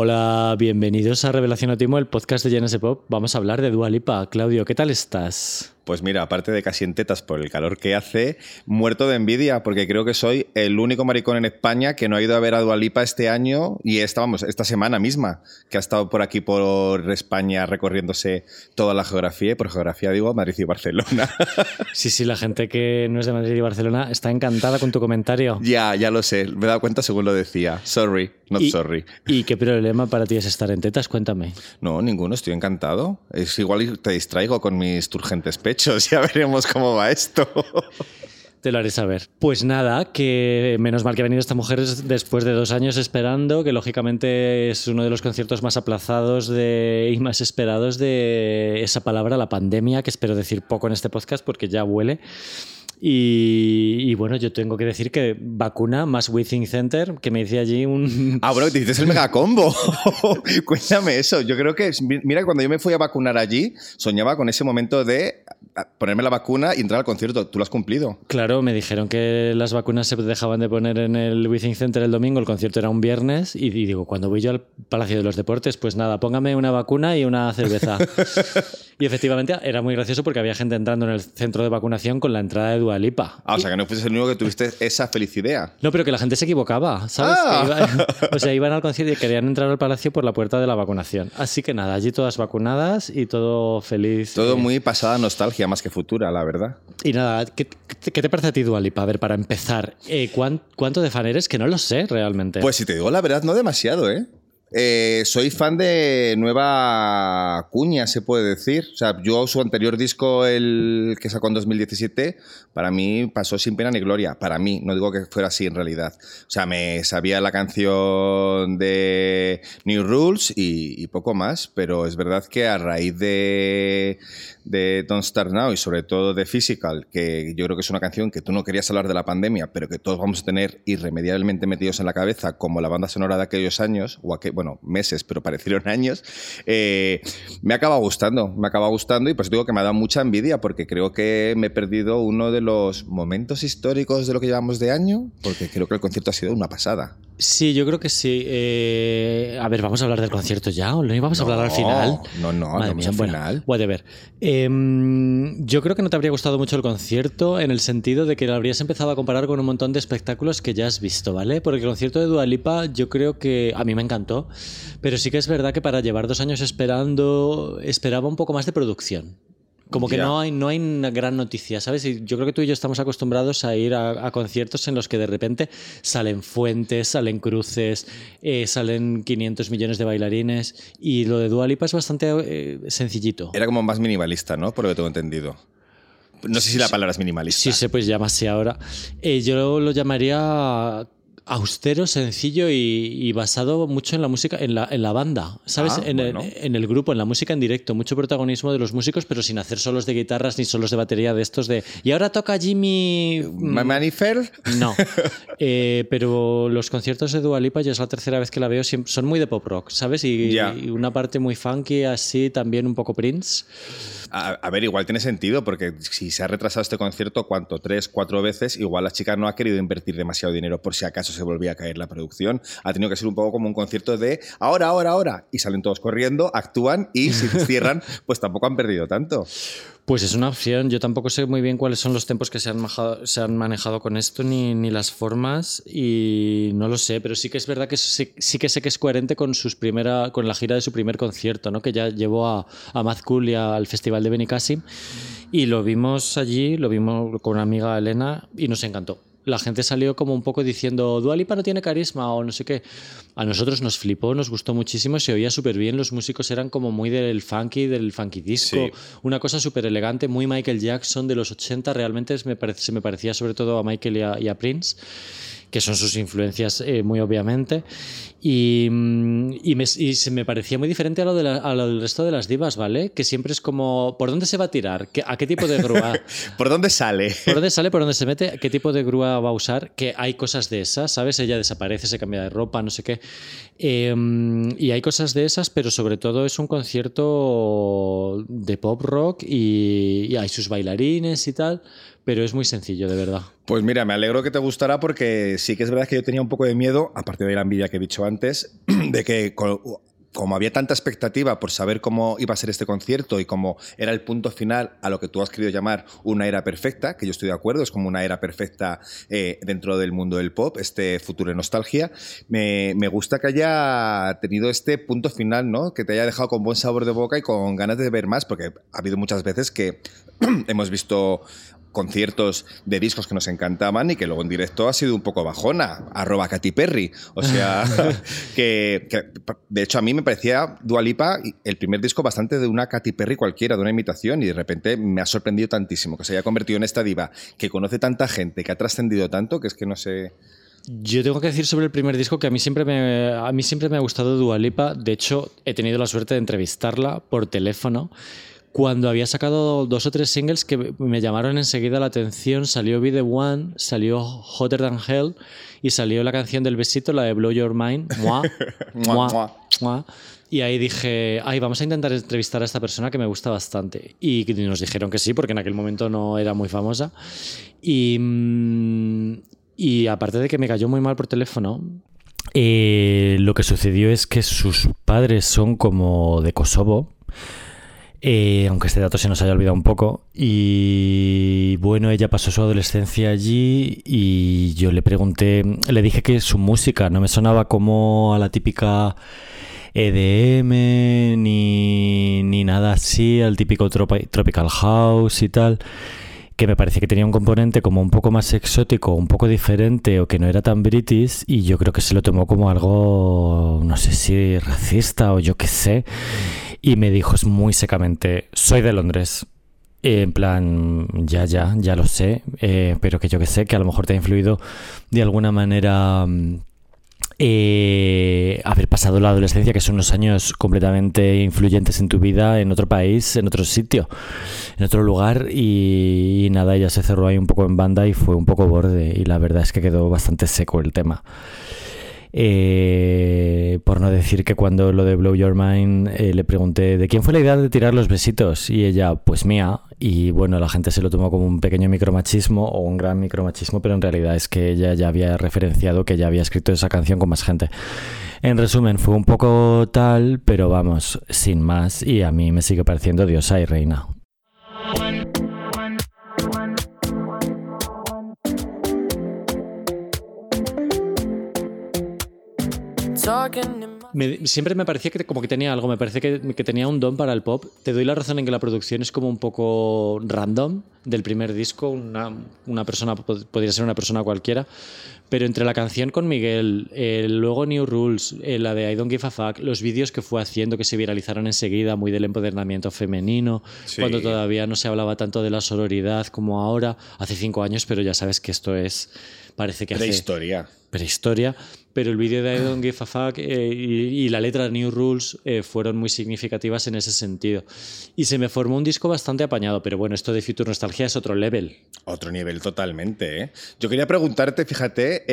Hola, bienvenidos a Revelación Otimo, el podcast de Genesis Pop. Vamos a hablar de Dua Lipa. Claudio, ¿qué tal estás? Pues mira, aparte de casi en tetas por el calor que hace, muerto de envidia, porque creo que soy el único maricón en España que no ha ido a ver a Dualipa este año y esta, vamos, esta semana misma, que ha estado por aquí por España recorriéndose toda la geografía, y por geografía digo Madrid y Barcelona. Sí, sí, la gente que no es de Madrid y Barcelona está encantada con tu comentario. ya, ya lo sé, me he dado cuenta según lo decía. Sorry, not Y- sorry. ¿Y qué problema para ti es estar en tetas? Cuéntame. No, ninguno, estoy encantado. Es igual te distraigo con mis turgentes pechos, ya veremos cómo va esto. Te lo haré saber. Pues nada, que menos mal que ha venido esta mujer después de dos años esperando, que lógicamente es uno de los conciertos más aplazados de, y más esperados de esa palabra, la pandemia, que espero decir poco en este podcast porque ya huele. Y, y bueno, yo tengo que decir que vacuna más Withing Center, que me hice allí un... Ah, bueno, te dices el megacombo. Cuéntame eso. Yo creo que, mira, cuando yo me fui a vacunar allí, soñaba con ese momento de ponerme la vacuna y entrar al concierto. Tú lo has cumplido. Claro, me dijeron que las vacunas se dejaban de poner en el Withing Center el domingo, el concierto era un viernes, y, y digo, cuando voy yo al Palacio de los Deportes, pues nada, póngame una vacuna y una cerveza. y efectivamente era muy gracioso porque había gente entrando en el centro de vacunación con la entrada de Dualipa. Ah, o sea, que no fuiste el único que tuviste esa feliz idea. No, pero que la gente se equivocaba, ¿sabes? Ah. Iba- o sea, iban al concierto y querían entrar al palacio por la puerta de la vacunación. Así que nada, allí todas vacunadas y todo feliz. Todo Eh, muy pasada nostalgia más que futura, la verdad. Y nada, ¿qué, te parece a ti, Dualipa? A ver, para empezar, eh, ¿cuán- ¿cuánto de fan eres? Que no lo sé realmente. Pues si te digo la verdad, no demasiado, ¿eh? Eh, soy fan de Nueva Cuña, se puede decir. O sea, yo su anterior disco, el que sacó en 2017, para mí pasó sin pena ni gloria. Para mí, no digo que fuera así en realidad. O sea, me sabía la canción de New Rules y, y poco más, pero es verdad que a raíz de, de Don't Start Now y sobre todo de Physical, que yo creo que es una canción que tú no querías hablar de la pandemia, pero que todos vamos a tener irremediablemente metidos en la cabeza, como la banda sonora de aquellos años, o aquel, bueno, meses, pero parecieron años, eh, me acaba gustando, me acaba gustando y pues digo que me ha dado mucha envidia porque creo que me he perdido uno de los momentos históricos de lo que llevamos de año, porque creo que el concierto ha sido una pasada. Sí, yo creo que sí. Eh, a ver, vamos a hablar del concierto ya, ¿o no íbamos a hablar al final? No, no, Madre no, mía, al bueno, final. whatever. Em, yo creo que no te habría gustado mucho el concierto en el sentido de que lo habrías empezado a comparar con un montón de espectáculos que ya has visto, ¿vale? Porque el concierto de Dua Lipa yo creo que a mí me encantó, pero sí que es verdad que para llevar dos años esperando esperaba un poco más de producción. Como que no hay, no hay una gran noticia, ¿sabes? Y yo creo que tú y yo estamos acostumbrados a ir a, a conciertos en los que de repente salen fuentes, salen cruces, eh, salen 500 millones de bailarines. Y lo de Dua Lipa es bastante eh, sencillito. Era como más minimalista, ¿no? Por lo que tengo entendido. No sé si la palabra es minimalista. Sí, se pues llamase ahora. Eh, yo lo llamaría austero, sencillo y, y basado mucho en la música, en la, en la banda, ¿sabes? Ah, en, el, en el grupo, en la música en directo. Mucho protagonismo de los músicos, pero sin hacer solos de guitarras ni solos de batería de estos de. Y ahora toca Jimmy. Ma- Manifer. No. Eh, pero los conciertos de Dua Lipa, ya es la tercera vez que la veo, son muy de pop rock, ¿sabes? Y una parte muy funky, así, también un poco Prince. A, a ver, igual tiene sentido, porque si se ha retrasado este concierto, ¿cuánto? Tres, cuatro veces, igual la chica no ha querido invertir demasiado dinero por si acaso se volvía a caer la producción. Ha tenido que ser un poco como un concierto de ahora, ahora, ahora. Y salen todos corriendo, actúan y si cierran, pues tampoco han perdido tanto. Pues es una opción. Yo tampoco sé muy bien cuáles son los tiempos que se han, majado- se han manejado con esto, ni, ni las formas, y no lo sé, pero sí que es verdad que sí, sí que sé que es coherente con sus primera, con la gira de su primer concierto, ¿no? que ya llevó a, a Cool y al Festival de Benicassim, y lo vimos allí, lo vimos con una amiga Elena, y nos encantó. La gente salió como un poco diciendo, Dualipa no tiene carisma o no sé qué. A nosotros nos flipó, nos gustó muchísimo, se oía súper bien, los músicos eran como muy del funky, del funky disco, Sí. una cosa súper elegante, muy Michael Jackson de los 80, realmente me se me parecía sobre todo a Michael y a, y a Prince, que son sus influencias eh, muy obviamente, y, mm, y, me, y se me parecía muy diferente a lo, de la- a lo del resto de las divas, ¿vale? Que siempre es como, ¿por dónde se va a tirar? ¿Qué- ¿A qué tipo de grúa? ¿Por dónde sale? ¿Por dónde sale? ¿Por dónde se mete? ¿Qué tipo de grúa va a usar? Que hay cosas de esas, ¿sabes? Ella desaparece, se cambia de ropa, no sé qué. Eh, y hay cosas de esas, pero sobre todo es un concierto de pop rock y, y hay sus bailarines y tal. Pero es muy sencillo, de verdad. Pues mira, me alegro que te gustará porque sí que es verdad que yo tenía un poco de miedo, aparte de la envidia que he dicho antes, de que como había tanta expectativa por saber cómo iba a ser este concierto y cómo era el punto final a lo que tú has querido llamar una era perfecta, que yo estoy de acuerdo, es como una era perfecta eh, dentro del mundo del pop, este futuro de nostalgia, me, me, gusta que haya tenido este punto final, ¿no? Que te haya dejado con buen sabor de boca y con ganas de ver más, porque ha habido muchas veces que hemos visto conciertos de discos que nos encantaban y que luego en directo ha sido un poco bajona, arroba Katy Perry. O sea, que, de hecho a mí me parecía Dualipa el primer disco bastante de una Katy Perry cualquiera, de una imitación, y de repente me ha sorprendido tantísimo que se haya convertido en esta diva que conoce tanta gente, que ha trascendido tanto, que es que no sé... Yo tengo que decir sobre el primer disco que a mí siempre me, a mí siempre me ha gustado Dualipa. De hecho, he tenido la suerte de entrevistarla por teléfono cuando había sacado dos o tres singles que me llamaron enseguida la atención, salió Be The One, salió Hotter Than Hell y salió la canción del besito, la de Blow Your Mind, Y ahí dije, ay, vamos a intentar entrevistar a esta persona que me gusta bastante. Y nos dijeron que sí, porque en aquel momento no era muy famosa. Y, mm, y aparte de que me cayó muy mal por teléfono, eh, lo que sucedió es que sus padres son como de Kosovo eh, aunque este dato se nos haya olvidado un poco. Y bueno, ella pasó su adolescencia allí y yo le pregunté, le dije que su música no me sonaba como a la típica EDM ni, ni nada así, al típico tropical house y tal que me parecía que tenía un componente como un poco más exótico, un poco diferente o que no era tan british y yo creo que se lo tomó como algo, no sé si racista o yo qué sé y me dijo muy secamente, soy de Londres. En plan, ya, ya, ya lo sé, eh, pero que yo que sé, que a lo mejor te ha influido de alguna manera mm, eh, haber pasado la adolescencia, que son unos años completamente influyentes en tu vida, en otro país, en otro sitio, en otro lugar, y, y nada, ella se cerró ahí un poco en banda y fue un poco borde, y la verdad es que quedó bastante seco el tema. Eh, por no decir que cuando lo de Blow Your Mind eh, le pregunté de quién fue la idea de tirar los besitos y ella, pues mía. Y bueno, la gente se lo tomó como un pequeño micromachismo o un gran micromachismo, pero en realidad es que ella ya había referenciado que ya había escrito esa canción con más gente. En resumen, fue un poco tal, pero vamos, sin más, y a mí me sigue pareciendo diosa y reina. Siempre me parecía que como que tenía algo, me parece que, que, tenía un don para el pop. Te doy la razón en que la producción es como un poco random del primer disco, una, una persona podría ser una persona cualquiera, pero entre la canción con Miguel, luego New Rules, la de I Don't Give a Fuck, los vídeos que fue haciendo que se viralizaron enseguida, muy del empoderamiento femenino, cuando todavía no se hablaba tanto de la sororidad como ahora, hace cinco años, pero ya sabes que esto es, parece que Prehistoria. Hace prehistoria, pero el vídeo de I Don't Give a Fuck eh, y, la letra New Rules eh, fueron muy significativas en ese sentido. Y se me formó un disco bastante apañado, pero bueno, esto de Future Nostalgia es otro level. Otro nivel totalmente. ¿eh? Yo quería preguntarte, fíjate,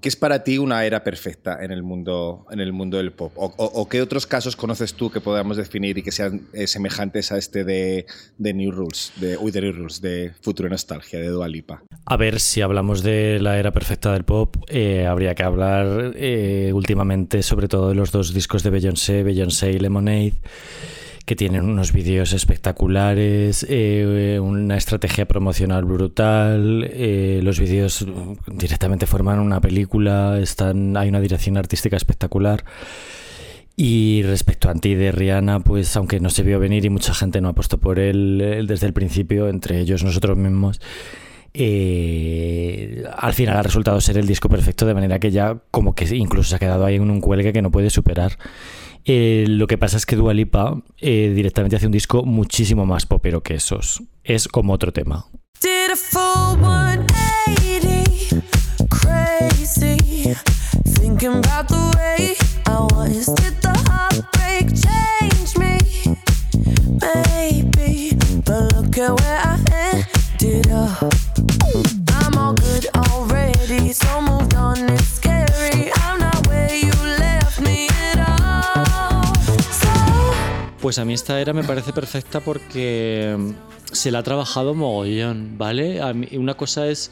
¿Qué es para ti una era perfecta en el mundo, en el mundo del pop? O, qué otros casos conoces tú que podamos definir y que sean eh, semejantes a este de, New Rules, de, uy, de New Rules, de Futuro Nostalgia, de Dua Lipa? A ver, si hablamos de la era perfecta del pop, eh, habría que hablar eh, últimamente sobre todo de los dos discos de Beyoncé, Beyoncé y Lemonade que tienen unos vídeos espectaculares, eh, una estrategia promocional brutal, eh, los vídeos directamente forman una película, están, hay una dirección artística espectacular. Y respecto a Anti de Rihanna, pues aunque no se vio venir y mucha gente no ha puesto por él desde el principio, entre ellos nosotros mismos, eh, al final ha resultado ser el disco perfecto, de manera que ya como que incluso se ha quedado ahí en un cuelgue que no puede superar. Eh, lo que pasa es que Dua Lipa eh, directamente hace un disco muchísimo más popero que esos. Es como otro tema. Pues a mí esta era me parece perfecta porque se la ha trabajado mogollón, ¿vale? A mí, una cosa es,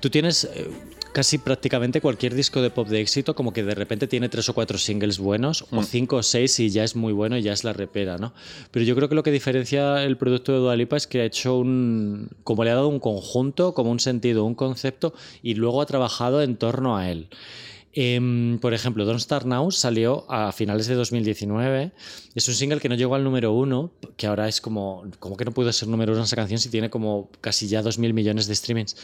tú tienes eh, casi prácticamente cualquier disco de pop de éxito, como que de repente tiene tres o cuatro singles buenos, o cinco o seis y ya es muy bueno y ya es la repera, ¿no? Pero yo creo que lo que diferencia el producto de Dualipa es que ha hecho un, como le ha dado un conjunto, como un sentido, un concepto, y luego ha trabajado en torno a él. Em, por ejemplo, Don't Start Now salió a finales de 2019. Es un single que no llegó al número uno, que ahora es como, ¿cómo que no puede ser número uno esa canción si tiene como casi ya 2.000 millones de streamings?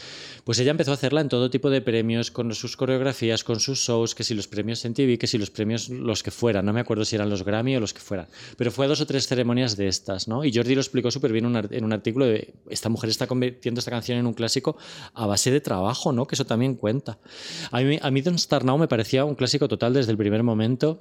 Pues ella empezó a hacerla en todo tipo de premios, con sus coreografías, con sus shows, que si los premios en TV, que si los premios los que fueran. No me acuerdo si eran los Grammy o los que fueran. Pero fue a dos o tres ceremonias de estas, ¿no? Y Jordi lo explicó súper bien en un artículo de esta mujer está convirtiendo esta canción en un clásico a base de trabajo, ¿no? Que eso también cuenta. A mí, a mí Don't Start Now me parecía un clásico total desde el primer momento.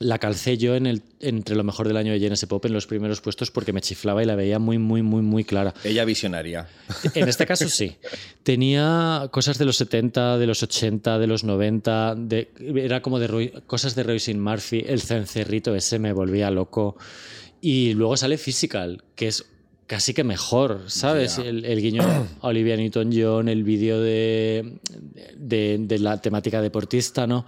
La calcé yo en el, entre lo mejor del año de JNS Pop en los primeros puestos porque me chiflaba y la veía muy, muy, muy, muy clara. Ella visionaria. En este caso sí. Tenía cosas de los 70, de los 80, de los 90. De, era como de cosas de Murphy. El cencerrito ese me volvía loco. Y luego sale Physical, que es casi que mejor, ¿sabes? El, guiño a Olivia Newton-John, el vídeo de, de, la temática deportista, ¿no?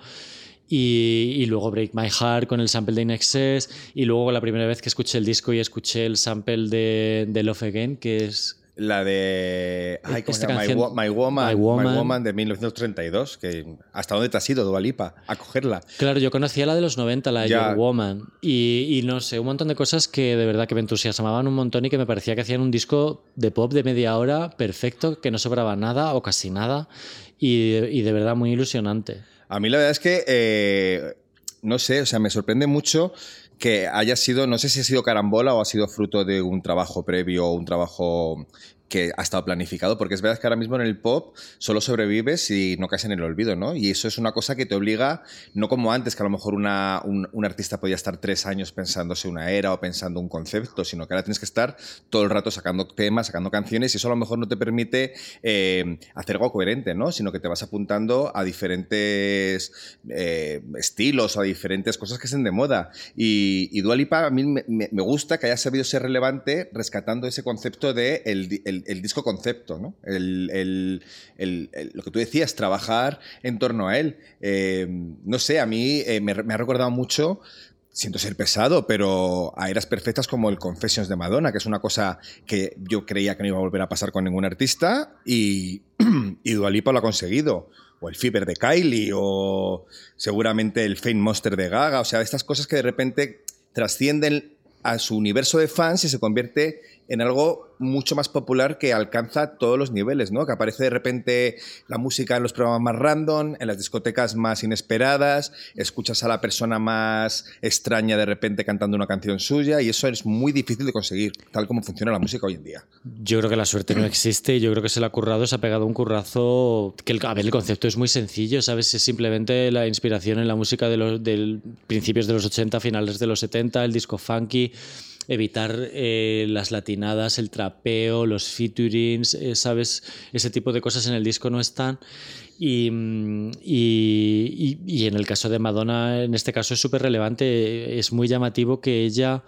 Y, luego Break My Heart con el sample de In Excess, y luego la primera vez que escuché el disco y escuché el sample de, de Love Again, que es la de My, Woman, My, Woman, de 1932, que hasta dónde te has ido, Dualipa, a cogerla. Claro, yo conocía la de los 90, la de Your Woman, y, no sé, un montón de cosas que de verdad que me entusiasmaban un montón y que me parecía que hacían un disco de pop de media hora perfecto, que no sobraba nada o casi nada, y, de verdad muy ilusionante. A mí la verdad es que, eh, no sé, o sea, me sorprende mucho que haya sido, no sé si ha sido carambola o ha sido fruto de un trabajo previo o un trabajo que ha estado planificado, porque es verdad que ahora mismo en el pop solo sobrevives si no caes en el olvido, ¿no? Y eso es una cosa que te obliga, no como antes, que a lo mejor una, un, artista podía estar tres años pensándose una era o pensando un concepto, sino que ahora tienes que estar todo el rato sacando temas, sacando canciones, y eso a lo mejor no te permite eh, hacer algo coherente, ¿no? Sino que te vas apuntando a diferentes eh, estilos, a diferentes cosas que estén de moda. Y, y Dualipa a mí me, me, gusta que haya sabido ser relevante rescatando ese concepto de el el, disco concepto, ¿no? El, lo que tú decías, trabajar en torno a él. Eh, no sé, a mí eh, me, ha recordado mucho siento ser pesado, pero a eras perfectas como el Confessions de Madonna, que es una cosa que yo creía que no iba a volver a pasar con ningún artista y, y Dualipa lo ha conseguido. O el Fever de Kylie, o seguramente el Fame Monster de Gaga, o sea, estas cosas que de repente trascienden a su universo de fans y se convierte en algo mucho más popular que alcanza todos los niveles, ¿no? Que aparece de repente la música en los programas más random, en las discotecas más inesperadas, escuchas a la persona más extraña de repente cantando una canción suya y eso es muy difícil de conseguir, tal como funciona la música hoy en día. Yo creo que la suerte no existe y yo creo que se le ha currado, se ha pegado un currazo que el, a ver, el concepto es muy sencillo, ¿sabes? Es simplemente la inspiración en la música de los principios de los 80, finales de los 70, el disco funky evitar eh, las latinadas, el trapeo, los featurings, eh, ¿sabes? Ese tipo de cosas en el disco no están. Y, y, y, en el caso de Madonna, en este caso es súper relevante, es muy llamativo que ella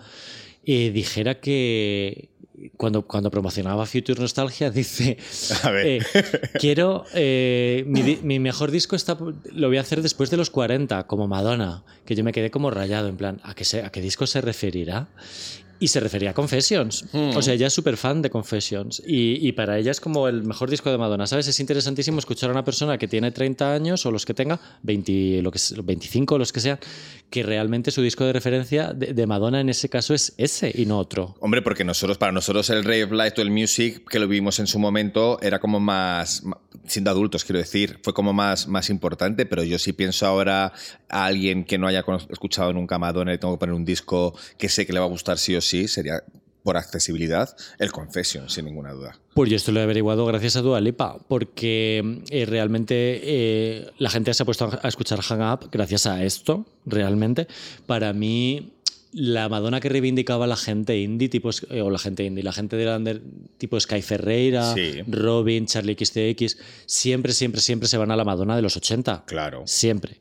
eh, dijera que, cuando, cuando promocionaba Future Nostalgia, dice: Quiero. mi, mi, mejor disco está, lo voy a hacer después de los 40, como Madonna. Que yo me quedé como rayado, en plan, ¿a qué, a qué disco se referirá? Y se refería a Confessions. Hmm. O sea, ella es súper fan de Confessions. Y, y, para ella es como el mejor disco de Madonna, ¿sabes? Es interesantísimo escuchar a una persona que tiene 30 años o los que tenga, 20, lo que, 25, los que sean, que realmente su disco de referencia de, Madonna en ese caso es ese y no otro. Hombre, porque nosotros, para nosotros el Rave Light o el Music, que lo vimos en su momento, era como más, siendo adultos, quiero decir, fue como más, más importante, pero yo sí pienso ahora a alguien que no haya escuchado nunca Madonna y tengo que poner un disco que sé que le va a gustar sí o sí, sería por accesibilidad, el Confession, sin ninguna duda. Pues yo esto lo he averiguado gracias a Dua Lipa, porque eh, realmente eh, la gente se ha puesto a escuchar Hang Up gracias a esto, realmente. Para mí, la Madonna que reivindicaba la gente indie, tipo, eh, o la gente indie, la gente de under, tipo Sky Ferreira, Robin, Charlie XCX, siempre, siempre, siempre se van a la Madonna de los 80. Claro. Siempre.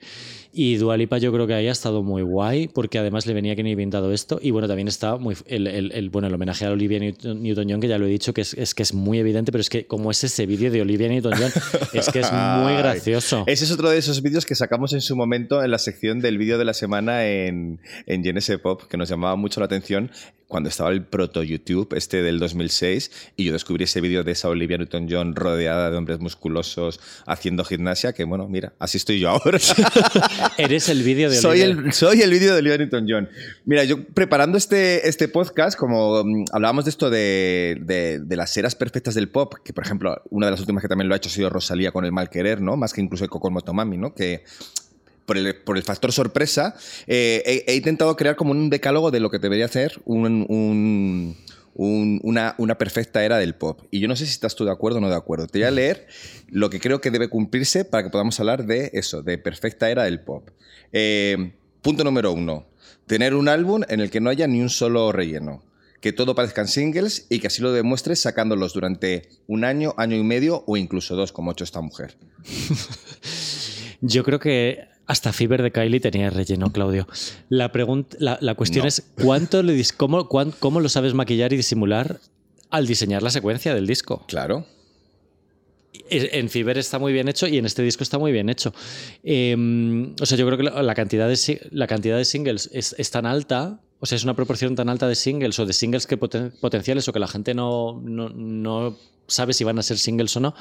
Y Dualipa yo creo que ahí ha estado muy guay, porque además le venía que ni bien dado esto. Y bueno, también está muy el, el, bueno, el homenaje a Olivia Newton-John, que ya lo he dicho, que es, es, que es muy evidente, pero es que como es ese vídeo de Olivia Newton-John, es que es muy gracioso. Ese es otro de esos vídeos que sacamos en su momento en la sección del vídeo de la semana en, en GNS Pop, que nos llamaba mucho la atención cuando estaba el proto YouTube, este del 2006, y yo descubrí ese vídeo de esa Olivia Newton-John rodeada de hombres musculosos haciendo gimnasia, que bueno, mira, así estoy yo ahora. Eres el vídeo de Olivia. Soy el, soy el vídeo de Olivia Newton-John. Mira, yo preparando este, este podcast, como mm, hablábamos de esto de, de, las eras perfectas del pop, que por ejemplo, una de las últimas que también lo ha hecho ha sido Rosalía con el mal querer, ¿no? Más que incluso el Coco Motomami, ¿no? Que por el, por el factor sorpresa, eh, he, intentado crear como un decálogo de lo que debería un, una, una, perfecta era del pop. Y yo no sé si estás tú de acuerdo o no de acuerdo. Te voy a leer lo que creo que debe cumplirse para que podamos hablar de eso, de perfecta era del pop. Eh, punto número uno. Tener un álbum en el que no haya ni un solo relleno. Que todo parezcan singles y que así lo demuestres sacándolos durante un año, año y medio o incluso dos, como ha hecho esta mujer. Yo creo que hasta Fiber de Kylie tenía relleno, Claudio. La, pregunta, la, cuestión es, ¿cuánto le cómo, ¿cómo lo sabes maquillar y disimular al diseñar la secuencia del disco? Claro. En Fiber está muy bien hecho y en este disco está muy bien hecho. Em, o sea, yo creo que la cantidad de, la cantidad de singles es, tan alta, o sea, es una proporción tan alta de singles o de singles que potenciales o que la gente no, no sabe si van a ser singles o no,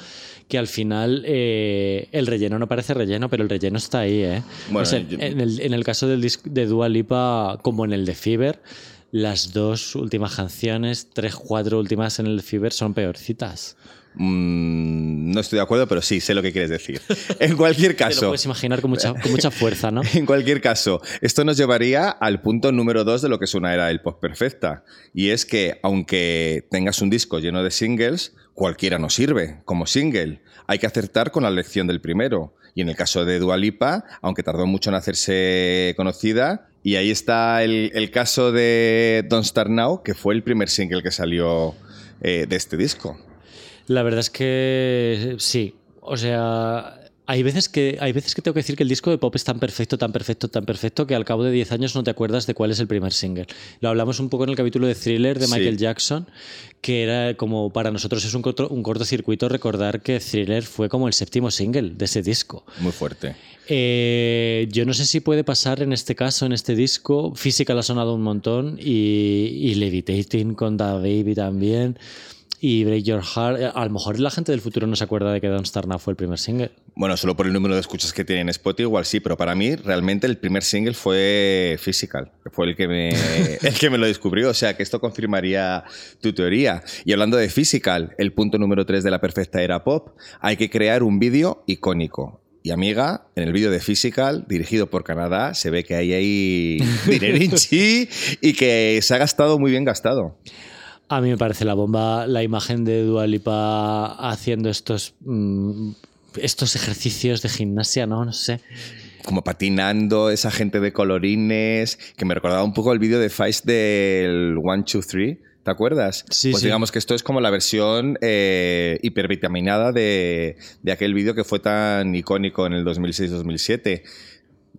que al final eh, el relleno no parece relleno, pero el relleno está ahí. ¿eh? en, el, caso del disco de Dua Lipa, como en el de Fever, las dos últimas canciones, tres, cuatro últimas en el Fever son peorcitas. Mm, no estoy de acuerdo, pero sí, sé lo que quieres decir. En cualquier caso. Te lo puedes imaginar con mucha, con mucha fuerza, ¿no? en cualquier caso, esto nos llevaría al punto número dos de lo que es una era del post perfecta. Y es que, aunque tengas un disco lleno de singles, cualquiera no sirve como single. Hay que acertar con la elección del primero. Y en el caso de Dualipa, aunque tardó mucho en hacerse conocida, y ahí está el, caso de Don't Start Now, que fue el primer single que salió eh, de este disco. La verdad es que sí. O sea, hay veces, que, hay veces que tengo que decir que el disco de pop es tan perfecto, tan perfecto, tan perfecto que al cabo de 10 años no te acuerdas de cuál es el primer single. Lo hablamos un poco en el capítulo de Thriller de Michael Jackson, que era como para nosotros es un, un cortocircuito recordar que Thriller fue como el séptimo single de ese disco. Muy fuerte. Eh, yo no sé si puede pasar en este caso, en este disco. Physical ha sonado un montón y, y Levitating con Da Baby también y Break Your Heart. A lo mejor la gente del futuro no se acuerda de que Don't Start Now fue el primer single. Bueno, solo por el número de escuchas que tiene en Spotify, igual sí, pero para mí realmente el primer single fue Physical, que fue el que me, el que me lo descubrió. O sea que esto confirmaría tu teoría. Y hablando de Physical, el punto número 3 de la perfecta era pop, hay que crear un vídeo icónico. Y amiga, en el vídeo de Physical, dirigido por Canadá, se ve que hay ahí dinerinchi y que se ha gastado muy bien gastado. A mí me parece la bomba la imagen de Dualipa haciendo estos, mm, estos ejercicios de gimnasia, ¿no? No sé. Como patinando, esa gente de colorines, que me recordaba un poco el vídeo de Feist del One, Two, Three. ¿Te acuerdas? Sí, pues digamos que esto es como la versión eh, hipervitaminada de, de aquel vídeo que fue tan icónico en el 2006-2007.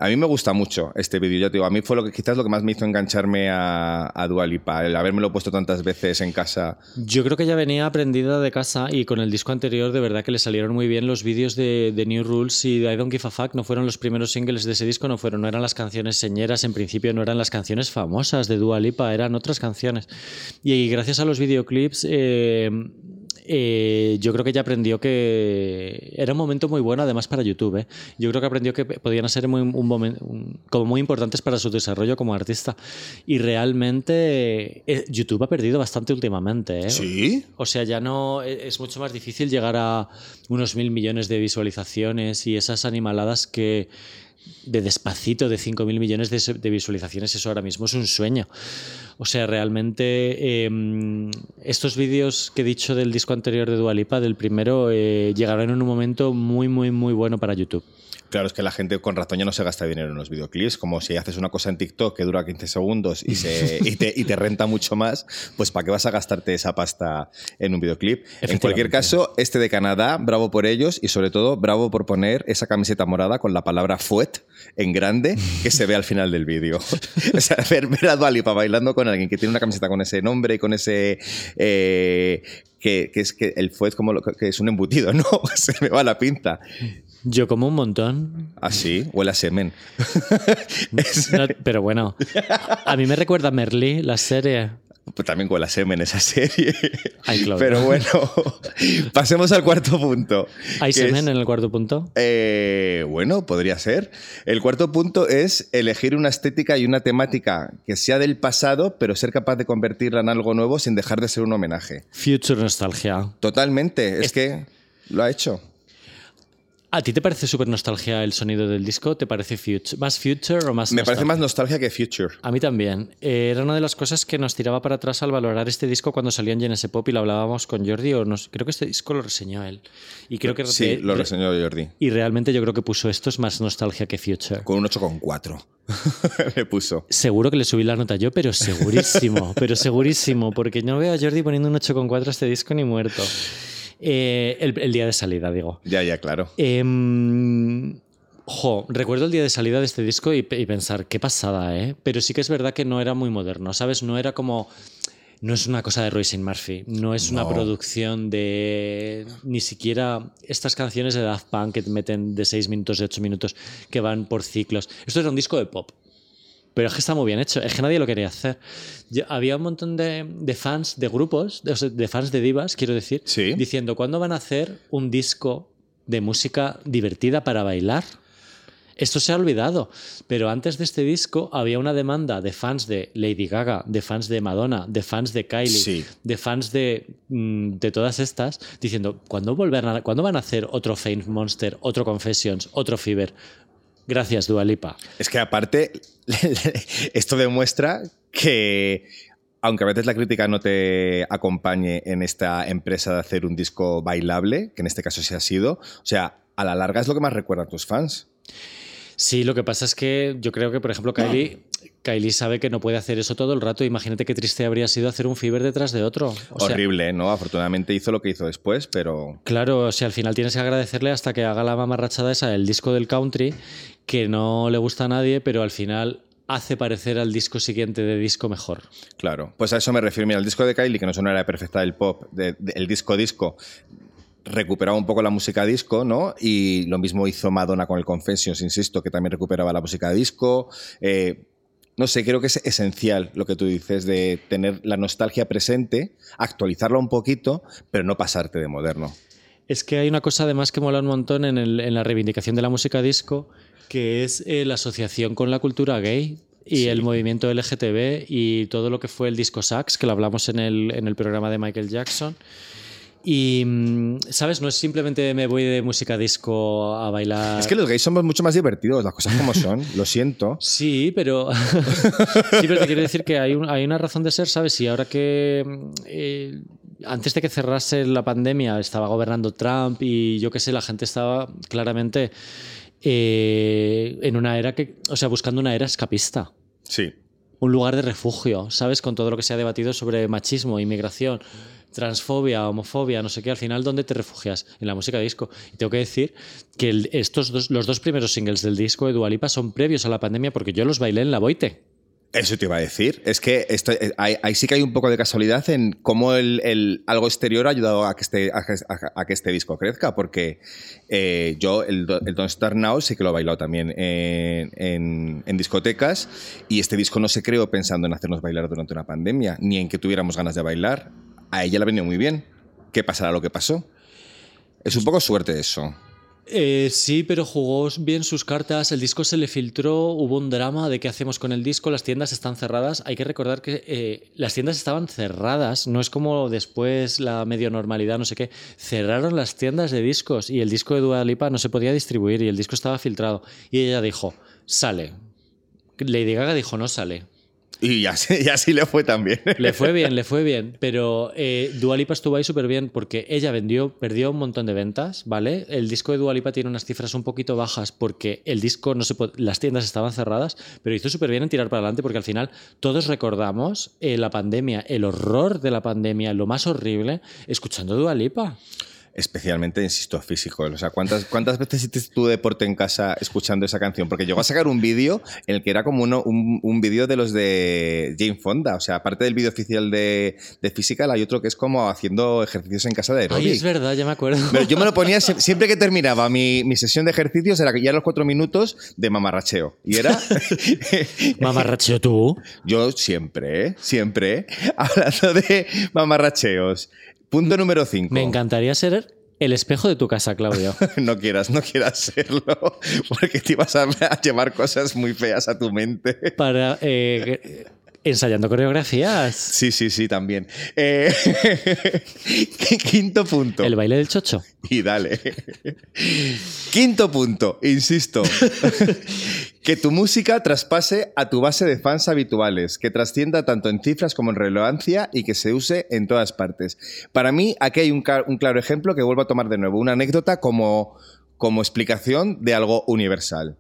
A mí me gusta mucho este vídeo. Yo digo, a mí fue lo que quizás lo que más me hizo engancharme a, a Dualipa, el lo puesto tantas veces en casa. Yo creo que ya venía aprendida de casa y con el disco anterior de verdad que le salieron muy bien los vídeos de, New Rules y de I Don't Give a Fuck. No fueron los primeros singles de ese disco, no fueron, no eran las canciones señeras, en principio no eran las canciones famosas de Dualipa, eran otras canciones. Y, gracias a los videoclips eh, eh, yo creo que ya aprendió que era un momento muy bueno además para YouTube. ¿eh? Yo creo que aprendió que podían ser muy, un como muy importantes para su desarrollo como artista. Y realmente eh, YouTube ha perdido bastante últimamente. Sí. O sea, ya no es mucho más difícil llegar a unos mil millones de visualizaciones y esas animaladas que de despacito de 5.000 millones de, visualizaciones, eso ahora mismo es un sueño. O sea, realmente em, estos vídeos que he dicho del disco anterior de Dualipa, del primero, eh, llegaron en un momento muy, muy, muy bueno para YouTube. Claro, es que la gente con razón ya no se gasta dinero en los videoclips. Como si haces una cosa en TikTok que dura 15 segundos y, se, y, te, y te, renta mucho más, pues ¿para qué vas a gastarte esa pasta en un videoclip? En cualquier caso, este de Canadá, bravo por ellos y sobre todo bravo por poner esa camiseta morada con la palabra fuet en grande que se ve al final del vídeo. o sea, ver, ver a Dualipa bailando con alguien que tiene una camiseta con ese nombre y con ese... Eh, que, que, es que el fuet como lo, que es un embutido, ¿no? se me va la pinta. Yo como un montón. Así, ¿Ah, huele a semen. no, pero bueno, a mí me recuerda a Merlí, la serie. Pues también con la semen esa serie. Pero bueno, pasemos al cuarto punto. ¿Hay semen en el cuarto punto? Eh, bueno, podría ser. El cuarto punto es elegir una estética y una temática que sea del pasado, pero ser capaz de convertirla en algo nuevo sin dejar de ser un homenaje. Future nostalgia. Totalmente. es... que lo ha hecho. ¿A ti te parece súper nostalgia el sonido del disco? ¿Te parece future? más future o más Me parece más nostalgia que future. A mí también. Eh, era una de las cosas que nos tiraba para atrás al valorar este disco cuando salió en Genesis Pop y lo hablábamos con Jordi. O nos, creo que este disco lo reseñó él. Y creo que sí, lo reseñó Jordi. Y realmente yo creo que puso esto es más nostalgia que future. Con un 8,4 me puso. Seguro que le subí la nota yo, pero segurísimo, pero segurísimo, porque no veo a Jordi poniendo un 8,4 a este disco ni muerto. Eh, el, día de salida, digo. Ya, ya, claro. Jo, recuerdo el día de salida de este disco y, pensar, qué pasada, ¿eh? Pero sí que es verdad que no era muy moderno, ¿sabes? No era como no es una cosa de Royce Murphy, no es una producción de ni siquiera estas canciones de Daft Punk que te meten de 6 minutos, de 8 minutos, que van por ciclos. Esto era un disco de pop. Pero es que está muy bien hecho, es que nadie lo quería hacer. había un montón de, fans, de grupos, de, fans de divas, quiero decir, diciendo, ¿cuándo van a hacer un disco de música divertida para bailar? Esto se ha olvidado, pero antes de este disco había una demanda de fans de Lady Gaga, de fans de Madonna, de fans de Kylie, de fans de, mm, de, todas estas, diciendo, ¿cuándo, volverán ¿cuándo van a hacer otro Fame Monster, otro Confessions, otro Fever? Gracias, Dualipa. Es que aparte, esto demuestra que aunque a veces la crítica no te acompañe en esta empresa de hacer un disco bailable, que en este caso sí ha sido, o sea, a la larga es lo que más recuerdan tus fans. Sí, lo que pasa es que yo creo que, por ejemplo, Kylie, Kylie sabe que no puede hacer eso todo el rato. Imagínate qué triste habría sido hacer un Fiber detrás de otro. Horrible, ¿no? Afortunadamente hizo lo que hizo después, pero. Claro, o sea, al final tienes que agradecerle hasta que haga la mamarrachada esa, el disco del country, que no le gusta a nadie, pero al final hace parecer al disco siguiente de disco mejor. Claro, pues a eso me refiero. Mira, el disco de Kylie, que no es una era perfecta del pop, el disco disco, recuperaba un poco la música disco, ¿no? Y lo mismo hizo Madonna con el Confessions, insisto, que también recuperaba la música disco. Eh, no sé, creo que es esencial lo que tú dices de tener la nostalgia presente, actualizarla un poquito, pero no pasarte de moderno. Es que hay una cosa además que mola un montón en, la reivindicación de la música disco, que es eh, la asociación con la cultura gay y el movimiento LGTB y todo lo que fue el disco sax, que lo hablamos en el, en el programa de Michael Jackson. Y, mm, ¿sabes? No es simplemente me voy de música disco a bailar. Es que los gays somos mucho más divertidos, las cosas como son, lo siento. Sí, pero. sí, pero te quiero decir que hay, hay, una razón de ser, ¿sabes? Y ahora que. Mm, eh, antes de que cerrase la pandemia estaba gobernando Trump y yo qué sé, la gente estaba claramente eh, en una era que. O sea, buscando una era escapista. Sí. Un lugar de refugio, ¿sabes? Con todo lo que se ha debatido sobre machismo, inmigración transfobia, homofobia, no sé qué, al final, ¿dónde te refugias? En la música disco. Y tengo que decir que estos dos, los dos primeros singles del disco de Dualipa son previos a la pandemia porque yo los bailé en la Boite. Eso te iba a decir. Es que esto, eh, ahí, sí que hay un poco de casualidad en cómo el, algo exterior ha ayudado a que este, a, que este disco crezca, porque eh, yo el, el, Don't Start Now sí que lo he bailado también en, en, discotecas y este disco no se creó pensando en hacernos bailar durante una pandemia, ni en que tuviéramos ganas de bailar a ella le venido muy bien. ¿Qué pasará lo que pasó? Es un poco suerte eso. Eh, sí, pero jugó bien sus cartas. El disco se le filtró, hubo un drama de qué hacemos con el disco. Las tiendas están cerradas. Hay que recordar que eh, las tiendas estaban cerradas. No es como después la medio normalidad, no sé qué. Cerraron las tiendas de discos y el disco de Dua Lipa no se podía distribuir y el disco estaba filtrado. Y ella dijo, sale. Lady Gaga dijo, no sale. Y así, así, le fue también. Le fue bien, le fue bien. Pero eh, Dualipa estuvo ahí súper bien porque ella vendió, perdió un montón de ventas, ¿vale? El disco de Dualipa tiene unas cifras un poquito bajas porque el disco, no se las tiendas estaban cerradas, pero hizo súper bien en tirar para adelante porque al final todos recordamos eh, la pandemia, el horror de la pandemia, lo más horrible, escuchando Dualipa. Especialmente, insisto, físico. O sea, ¿cuántas, ¿cuántas veces hiciste tu deporte en casa escuchando esa canción? Porque llegó a sacar un vídeo en el que era como uno, un, un vídeo de los de Jane Fonda. O sea, aparte del vídeo oficial de, de Physical, hay otro que es como haciendo ejercicios en casa de aeróbic. Ay, es verdad, ya me acuerdo. Pero yo me lo ponía sie- siempre que terminaba mi, mi sesión de ejercicios, era que ya los cuatro minutos de mamarracheo. Y era. Mamarracheo tú. yo siempre, siempre, hablando de mamarracheos. Punto número 5. Me encantaría ser el espejo de tu casa, Claudio. No quieras, no quieras serlo, porque te ibas a, a llevar cosas muy feas a tu mente. Para. eh, ensayando coreografías. Sí, sí, sí, también. Eh, quinto punto. El baile del chocho. Y dale. Quinto punto, insisto. que tu música traspase a tu base de fans habituales, que trascienda tanto en cifras como en relevancia y que se use en todas partes. Para mí, aquí hay un, claro ejemplo que vuelvo a tomar de nuevo, una anécdota como, como explicación de algo universal.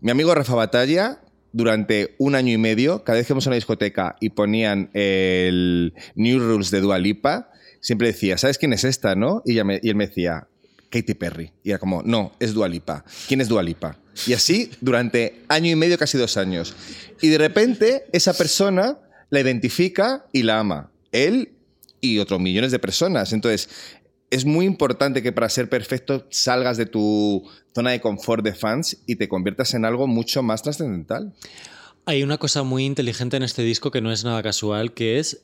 Mi amigo Rafa Batalla, durante un año y medio, cada vez que íbamos a una discoteca y ponían el New Rules de Dua Lipa, siempre decía, ¿sabes quién es esta, no? Y, ella me- él me decía, Katy Perry. Y era como, no, es Dua Lipa. ¿Quién es Dua Lipa? Y así durante año y medio, casi dos años. Y de repente esa persona la identifica y la ama. Él y otros millones de personas. Entonces, es muy importante que para ser perfecto salgas de tu zona de confort de fans y te conviertas en algo mucho más trascendental. Hay una cosa muy inteligente en este disco que no es nada casual, que es,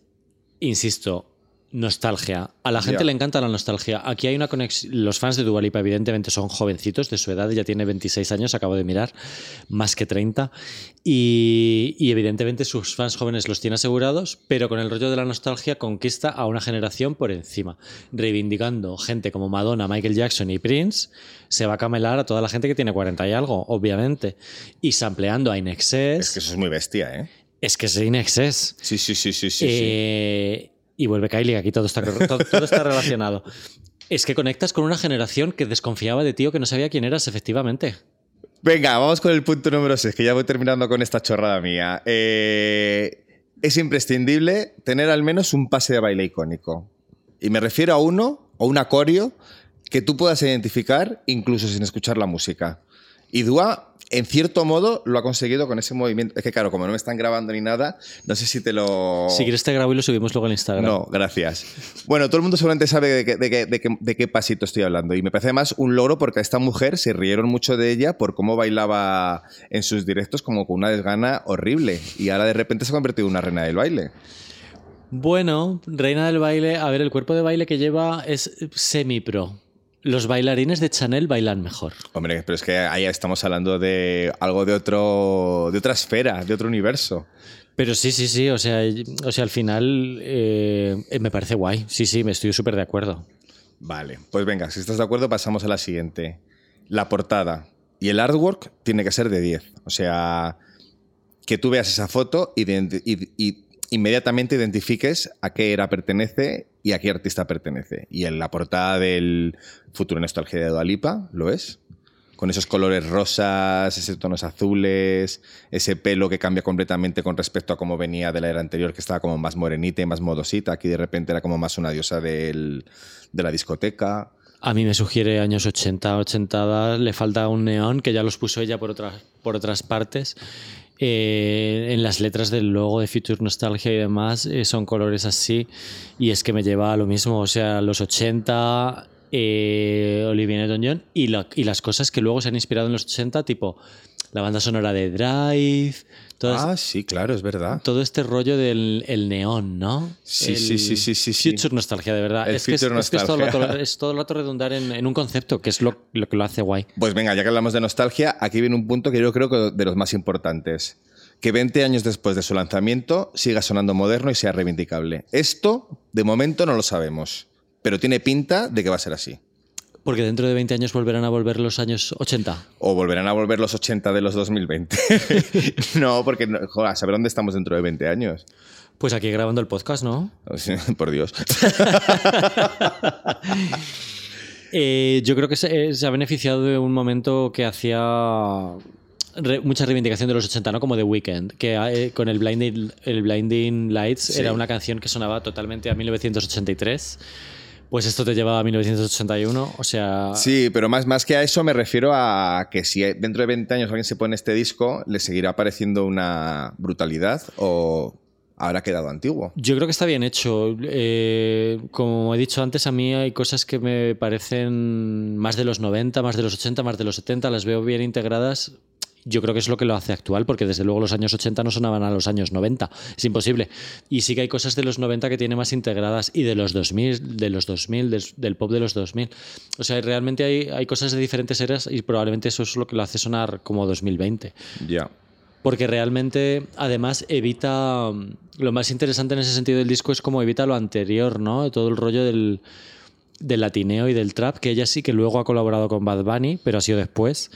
insisto, nostalgia. A la gente Ya. le encanta la nostalgia. Aquí hay una conexión. Los fans de Dua Lipa, evidentemente, son jovencitos de su edad. Ella tiene 26 años, acabo de mirar, más que 30. Y, y evidentemente sus fans jóvenes los tiene asegurados, pero con el rollo de la nostalgia conquista a una generación por encima. Reivindicando gente como Madonna, Michael Jackson y Prince, se va a camelar a toda la gente que tiene 40 y algo, obviamente. Y sampleando a Inexcess. Es que eso es muy bestia, ¿eh? Es que es Inexcess. Sí, sí, sí, sí, sí. sí. Y vuelve Kylie, aquí todo está, todo, está relacionado. Es que conectas con una generación que desconfiaba de ti o que no sabía quién eras, efectivamente. Venga, vamos con el punto número 6, que ya voy terminando con esta chorrada mía. Eh, es imprescindible tener al menos un pase de baile icónico. Y me refiero a uno o un acorio que tú puedas identificar incluso sin escuchar la música. Y Dua, en cierto modo, lo ha conseguido con ese movimiento. Es que, claro, como no me están grabando ni nada, no sé si te lo. Si quieres te grabo y lo subimos luego en Instagram. No, gracias. Bueno, todo el mundo seguramente sabe de qué, de qué- de qué- de qué pasito estoy hablando. Y me parece además un logro porque a esta mujer se rieron mucho de ella por cómo bailaba en sus directos como con una desgana horrible. Y ahora de repente se ha convertido en una reina del baile. Bueno, reina del baile, a ver, el cuerpo de baile que lleva es semi-pro. Los bailarines de Chanel bailan mejor. Hombre, pero es que ahí estamos hablando de algo de otro. de otra esfera, de otro universo. Pero sí, sí, sí, o sea, o sea al final eh, me parece guay. Sí, sí, me estoy súper de acuerdo. Vale, pues venga, si estás de acuerdo, pasamos a la siguiente. La portada y el artwork tiene que ser de 10. O sea, que tú veas esa foto y, de- y- y inmediatamente identifiques a qué era pertenece y a qué artista pertenece. Y en la portada del Futuro Nostalgia de Dualipa, ¿lo es? Con esos colores rosas, esos tonos azules, ese pelo que cambia completamente con respecto a cómo venía de la era anterior, que estaba como más morenita y más modosita. Aquí de repente era como más una diosa de la discoteca. A mí me sugiere años 80, 80, le falta un neón que ya los puso ella por otras partes. Eh, en las letras del logo de Future Nostalgia y demás eh, son colores así y es que me lleva a lo mismo, o sea, los 80, eh, Olivia Newton-John y, la- y las cosas que luego se han inspirado en los 80, tipo la banda sonora de Drive, Ah, sí, claro, es verdad. todo este rollo del el neón, ¿no? Sí, El sí, sí, sí, sí, sí. Future nostalgia, de verdad. El es, que es, future es que es todo el rato, nostalgia. es todo el rato redundar en, en un concepto, que es lo, lo que lo hace guay. Pues venga, ya que hablamos de nostalgia, aquí viene un punto que yo creo que de los más importantes. Que 20 años después de su lanzamiento siga sonando moderno y sea reivindicable. Esto, de momento, no lo sabemos. Pero tiene pinta de que va a ser así. Porque dentro de 20 años volverán a volver los años 80. O volverán a volver los 80 de los 2020. no, porque, joder, a saber dónde estamos dentro de 20 años. Pues aquí grabando el podcast, ¿no? Por Dios. Eh, yo creo que se, eh, se ha beneficiado de un momento que hacía re- mucha reivindicación de los 80, ¿no? Como The Weeknd, que eh, con el Blinding, el Blinding Lights Sí. era una canción que sonaba totalmente a 1983, Pues esto te llevaba a 1981, o sea... Sí, pero más, más que a eso me refiero a que si dentro de 20 años alguien se pone este disco, le seguirá pareciendo una brutalidad o habrá quedado antiguo. Yo creo que está bien hecho. Eh, como he dicho antes, a mí hay cosas que me parecen más de los 90, más de los 80, más de los 70, las veo bien integradas. Yo creo que es lo que lo hace actual, porque desde luego los años 80 no sonaban a los años 90. Es imposible. Y sí que hay cosas de los 90 que tiene más integradas y de los 2000, de los 2000, del, del pop de los 2000. O sea, realmente hay, hay cosas de diferentes eras y probablemente eso es lo que lo hace sonar como 2020. Ya. Porque realmente, además, evita. Lo más interesante en ese sentido del disco es como evita lo anterior, ¿no? Todo el rollo del, del latineo y del trap, que ella sí que luego ha colaborado con Bad Bunny, pero ha sido después.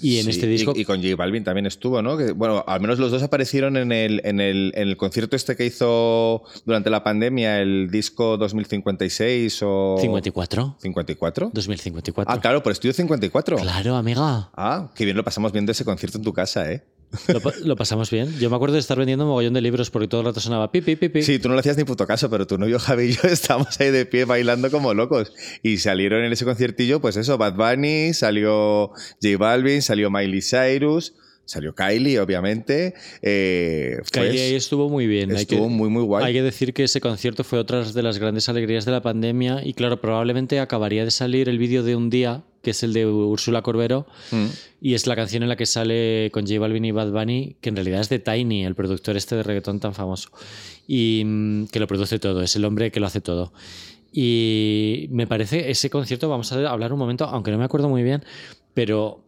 Y en Sí, este disco. Y, y con J Balvin también estuvo, ¿no? Que, bueno, al menos los dos aparecieron en el, en, el, en el concierto este que hizo durante la pandemia, el disco 2056 o... 54. ¿54? 2054. Ah, claro, por Estudio 54. Claro, amiga. Ah, qué bien lo pasamos viendo ese concierto en tu casa, ¿eh? Lo, pa- lo pasamos bien. Yo me acuerdo de estar vendiendo un mogollón de libros porque todo el rato sonaba pi, pi, pi, pi. Sí, tú no le hacías ni puto caso, pero tu novio Javi y yo estábamos ahí de pie bailando como locos. Y salieron en ese conciertillo, pues eso, Bad Bunny, salió J Balvin, salió Miley Cyrus, salió Kylie, obviamente. Eh, pues, Kylie ahí estuvo muy bien. Estuvo que- muy, muy guay. Hay que decir que ese concierto fue otra de las grandes alegrías de la pandemia y claro, probablemente acabaría de salir el vídeo de Un Día, que es el de Úrsula Corbero, Mm. y es la canción en la que sale con J Balvin y Bad Bunny, que en realidad es de Tiny, el productor este de reggaetón tan famoso, y mm, que lo produce todo, es el hombre que lo hace todo. Y me parece ese concierto, vamos a hablar un momento, aunque no me acuerdo muy bien, pero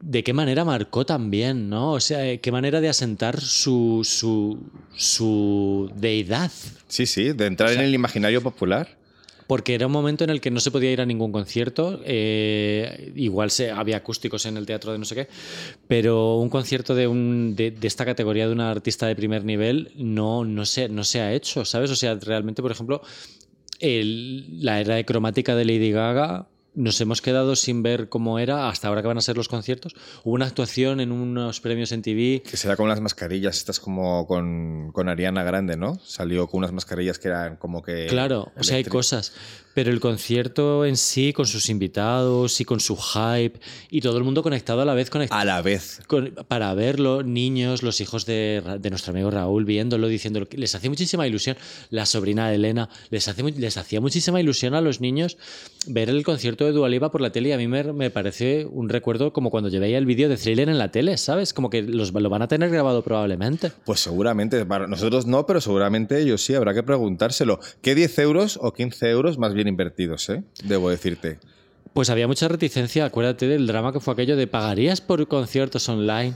de qué manera marcó también, ¿no? O sea, eh, qué manera de asentar su, su, su deidad. Sí, sí, de entrar en el imaginario popular. Porque era un momento en el que no se podía ir a ningún concierto. eh, igual se, había acústicos en el teatro de no sé qué. Pero un concierto de, un, de, de esta categoría de una artista de primer nivel no, no, se, no se ha hecho, ¿sabes? O sea, realmente, por ejemplo, el- la era de cromática de Lady Gaga. Nos hemos quedado sin ver cómo era hasta ahora que van a ser los conciertos. Hubo una actuación en unos premios en TV Que será con las mascarillas, estas como con, con Ariana Grande, ¿no? Salió con unas mascarillas que eran como que... Claro, o sea, hay cosas. Pero el concierto en sí, con sus invitados y con su hype y todo el mundo conectado a la vez conectado A la vez. con- para verlo, niños, los hijos de, de nuestro amigo Raúl viéndolo, diciéndolo, les hacía muchísima ilusión. La sobrina de Elena, les, hace, les hacía muchísima ilusión a los niños ver el concierto de Dualipa por la tele y a mí me, me parece un recuerdo como cuando yo veía el vídeo de Thriller en la tele, ¿sabes? Como que los, lo van a tener grabado probablemente. Pues seguramente, para nosotros no, pero seguramente ellos sí, habrá que preguntárselo. ¿Qué 10 euros o 15 euros más bien invertidos, eh? Debo decirte. Pues había mucha reticencia, acuérdate del drama que fue aquello de pagarías por conciertos online.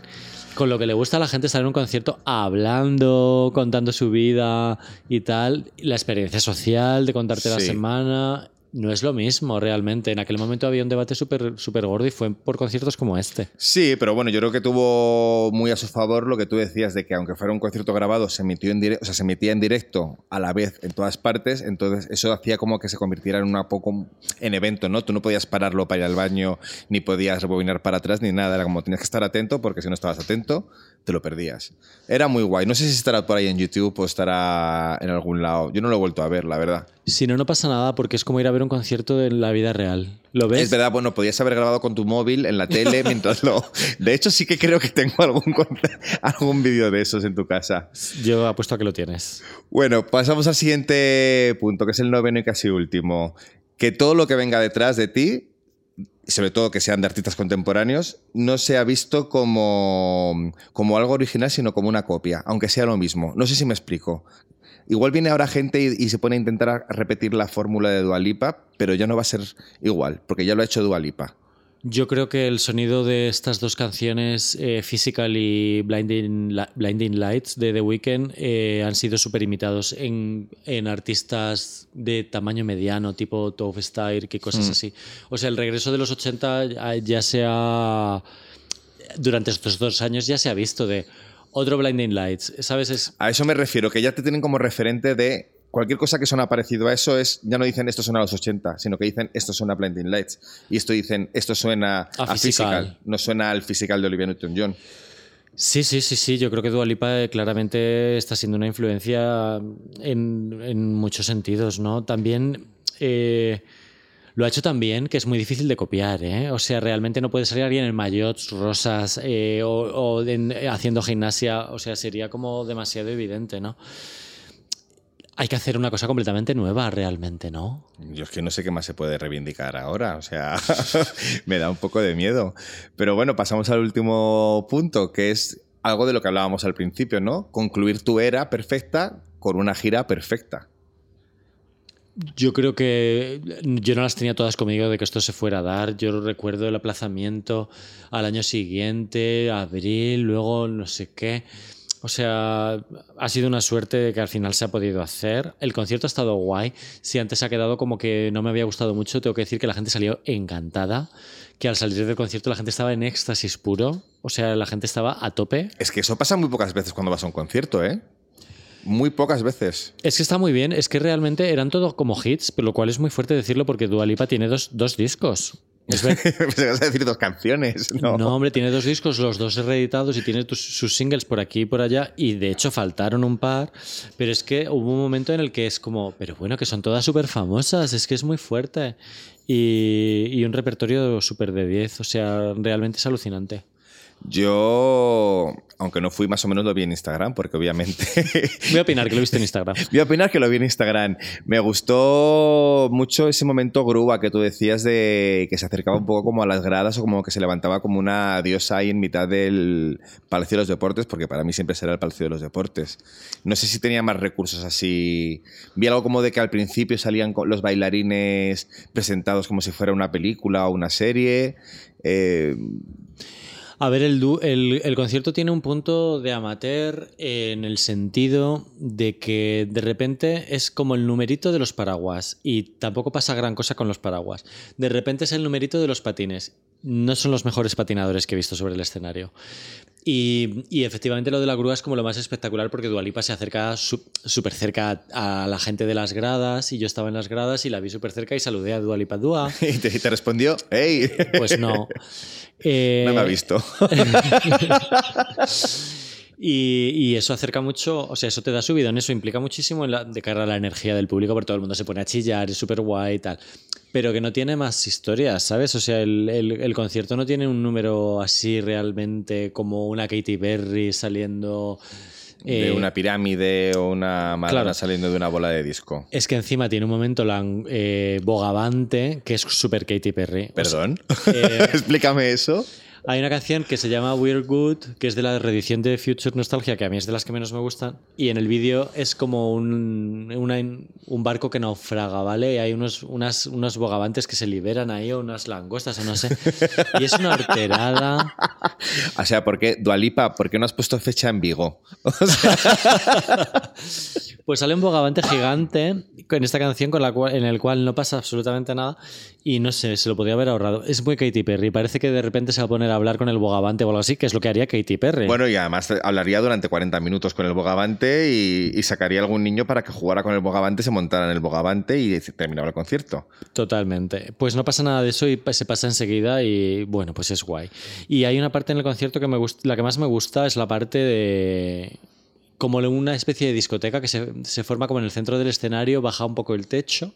Con lo que le gusta a la gente estar en un concierto hablando, contando su vida y tal. La experiencia social de contarte la semana. No es lo mismo realmente. En aquel momento había un debate súper súper gordo y fue por conciertos como este. Sí, pero bueno, yo creo que tuvo muy a su favor lo que tú decías de que aunque fuera un concierto grabado, se emitió en directo, o sea, se emitía en directo a la vez en todas partes, entonces eso hacía como que se convirtiera en una poco en evento, ¿no? Tú no podías pararlo para ir al baño, ni podías rebobinar para atrás, ni nada, era como tenías que estar atento porque si no estabas atento, te lo perdías. Era muy guay. No sé si estará por ahí en YouTube o estará en algún lado. Yo no lo he vuelto a ver, la verdad. Si no, no pasa nada porque es como ir a ver un concierto en la vida real. ¿Lo ves? Es verdad, bueno, podías haber grabado con tu móvil en la tele mientras lo... De hecho, sí que creo que tengo algún, algún vídeo de esos en tu casa. Yo apuesto a que lo tienes. Bueno, pasamos al siguiente punto, que es el noveno y casi último. Que todo lo que venga detrás de ti, sobre todo que sean de artistas contemporáneos, no sea visto como, como algo original, sino como una copia, aunque sea lo mismo. No sé si me explico. Igual viene ahora gente y, y se pone a intentar repetir la fórmula de Dualipa, pero ya no va a ser igual, porque ya lo ha hecho Dualipa. Yo creo que el sonido de estas dos canciones, eh, Physical y Blinding, Li- Blinding Lights de The Weeknd, eh, han sido súper imitados en, en artistas de tamaño mediano, tipo Tove Style, que cosas así. O sea, el regreso de los 80 ya- ya se ha. Durante estos dos años ya se ha visto de otro Blinding Lights, ¿sabes? Es, A eso me refiero, que ya te tienen como referente de cualquier cosa que suena parecido a eso es, ya no dicen esto suena a los 80, sino que dicen esto suena a Blinding Lights. Y esto dicen esto suena a, A physical. Physical. no suena al Physical de Olivia Newton-John. Sí, sí, sí, sí. Yo creo que Dua Lipa eh, claramente está siendo una influencia en, en muchos sentidos, ¿no? También eh, lo ha hecho tan bien que es muy difícil de copiar, ¿eh? O sea, realmente no puede salir alguien en maillots rosas eh, o, o en- haciendo gimnasia, o sea, sería como demasiado evidente, ¿no? Hay que hacer una cosa completamente nueva realmente, ¿no? Yo es que no sé qué más se puede reivindicar ahora, o sea, me da un poco de miedo. Pero bueno, pasamos al último punto, que es algo de lo que hablábamos al principio, ¿no? Concluir tu era perfecta con una gira perfecta. Yo creo que yo no las tenía todas conmigo de que esto se fuera a dar. Yo recuerdo el aplazamiento al año siguiente, abril, luego no sé qué. O sea, ha sido una suerte de que al final se ha podido hacer. El concierto ha estado guay. Si antes ha quedado como que no me había gustado mucho, tengo que decir que la gente salió encantada. Que al salir del concierto la gente estaba en éxtasis puro. O sea, la gente estaba a tope. Es que eso pasa muy pocas veces cuando vas a un concierto, ¿eh? Muy pocas veces. Es que está muy bien, es que realmente eran todo como hits, pero lo cual es muy fuerte decirlo porque Dua Lipa tiene dos, dos discos. Es ver- Pensé que ibas a decir dos canciones, ¿no? no. hombre, tiene dos discos, los dos reeditados y tiene tus- sus singles por aquí y por allá. Y de hecho faltaron un par, pero es que hubo un momento en el que es como, pero bueno, que son todas súper famosas, es que es muy fuerte. Y, y un repertorio súper de 10, o sea, realmente es alucinante. Yo, aunque no fui, más o menos lo vi en Instagram, porque obviamente Voy a opinar que lo he visto en Instagram. Voy a opinar que lo vi en Instagram. Me gustó mucho ese momento grúa que tú decías de que se acercaba un poco como a las gradas o como que se levantaba como una diosa ahí en mitad del Palacio de los Deportes, porque para mí siempre será el Palacio de los Deportes. No sé si tenía más recursos así. Vi algo como de que al principio salían los bailarines presentados como si fuera una película o una serie. Eh, A ver, el, el, el concierto tiene un punto de amateur en el sentido de que de repente es como el numerito de los paraguas y tampoco pasa gran cosa con los paraguas. De repente es el numerito de los patines. No son los mejores patinadores que he visto sobre el escenario. Y, y efectivamente lo de la grúa es como lo más espectacular porque Dualipa se acerca su- súper cerca a, la gente de las gradas y yo estaba en las gradas y la vi súper cerca y saludé a Dualipa Dua. y, te, te respondió, ¡Hey! Pues no. Eh, No me ha visto. Y, y eso acerca mucho, o sea, eso te da subidón, eso implica muchísimo en la- de cara a la energía del público, porque todo el mundo se pone a chillar, es súper guay y tal. Pero que no tiene más historias, ¿sabes? O sea, el, el- el concierto no tiene un número así realmente como una Katy Perry saliendo. de eh, una pirámide o una claro. saliendo de una bola de disco. Es que encima tiene un momento la, eh, bogavante que es súper Katy Perry. O sea, Perdón. eh, Explícame eso. Hay una canción que se llama We're Good, que es de la reedición de Future Nostalgia, que a mí es de las que menos me gustan. Y en el vídeo es como un, una- un barco que naufraga, ¿vale? Y hay unos, unas, unos bogavantes que se liberan ahí, o unas langostas, o no sé. Y es una horterada. O sea, ¿por qué, Dualipa, por qué no has puesto fecha en Vigo? Pues sale un bogavante gigante con esta canción con la cual, en el cual no pasa absolutamente nada. Y no sé, se lo podía haber ahorrado. Es muy Katy Perry. Parece que de repente se va a poner a hablar con el bogavante o algo así, que es lo que haría Katy Perry. Bueno, y además hablaría durante 40 minutos con el bogavante y, y sacaría algún niño para que jugara con el bogavante, se montara en el bogavante y terminaba el concierto. Totalmente. Pues no pasa nada de eso y se pasa enseguida y bueno, pues es guay. Y hay una parte en el concierto que me gusta, la que más me gusta es la parte de como una especie de discoteca que se, se forma como en el centro del escenario, baja un poco el techo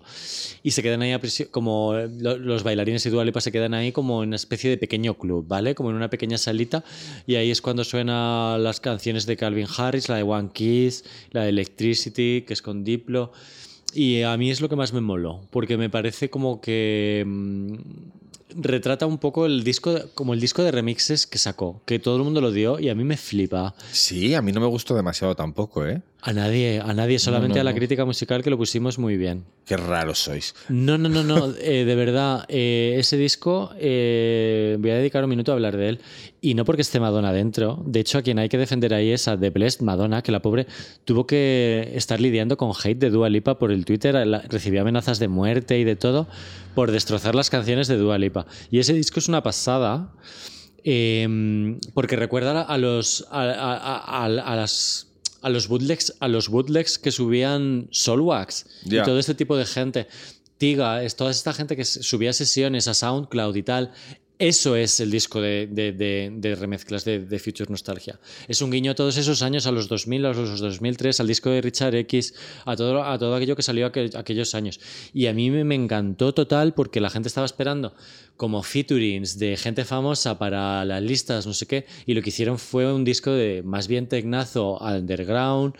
y se quedan ahí como eh, lo- los bailarines y Dua Lipa se quedan ahí como en una especie de pequeño club, ¿vale? Como en una pequeña salita y ahí es cuando suenan las canciones de Calvin Harris, la de One Kiss, la de Electricity, que es con Diplo. Y a mí es lo que más me moló, porque me parece como que mm, retrata un poco el disco, como el disco de remixes que sacó, que todo el mundo lo dio y a mí me flipa. Sí, a mí no me gustó demasiado tampoco, ¿eh? A nadie, a nadie, solamente no, a la no. crítica musical que lo pusimos muy bien. Qué raros sois. No, no, no, no, eh, de verdad, eh, ese disco eh, voy a dedicar un minuto a hablar de él. Y no porque esté Madonna dentro, de hecho a quien hay que defender ahí es a The Blessed Madonna, que la pobre tuvo que estar lidiando con hate de Dua Lipa por el Twitter, recibía amenazas de muerte y de todo por destrozar las canciones de Dua Lipa. Y ese disco es una pasada. eh, porque recuerda a los a, a- a- a- a las a los bootlegs a los bootlegs que subían Solwax Ya. y todo este tipo de gente Tiga, es toda esta gente que subía sesiones a SoundCloud y tal, Eso es el disco de, remezclas de, Future Nostalgia. Es un guiño a todos esos años, a los 2000, a los 2003, al disco de Richard X, a todo, a todo aquello que salió aquel- aquellos años. Y a mí me, me encantó total porque la gente estaba esperando como featurings de gente famosa para las listas, no sé qué, y lo que hicieron fue un disco de más bien tecnazo underground,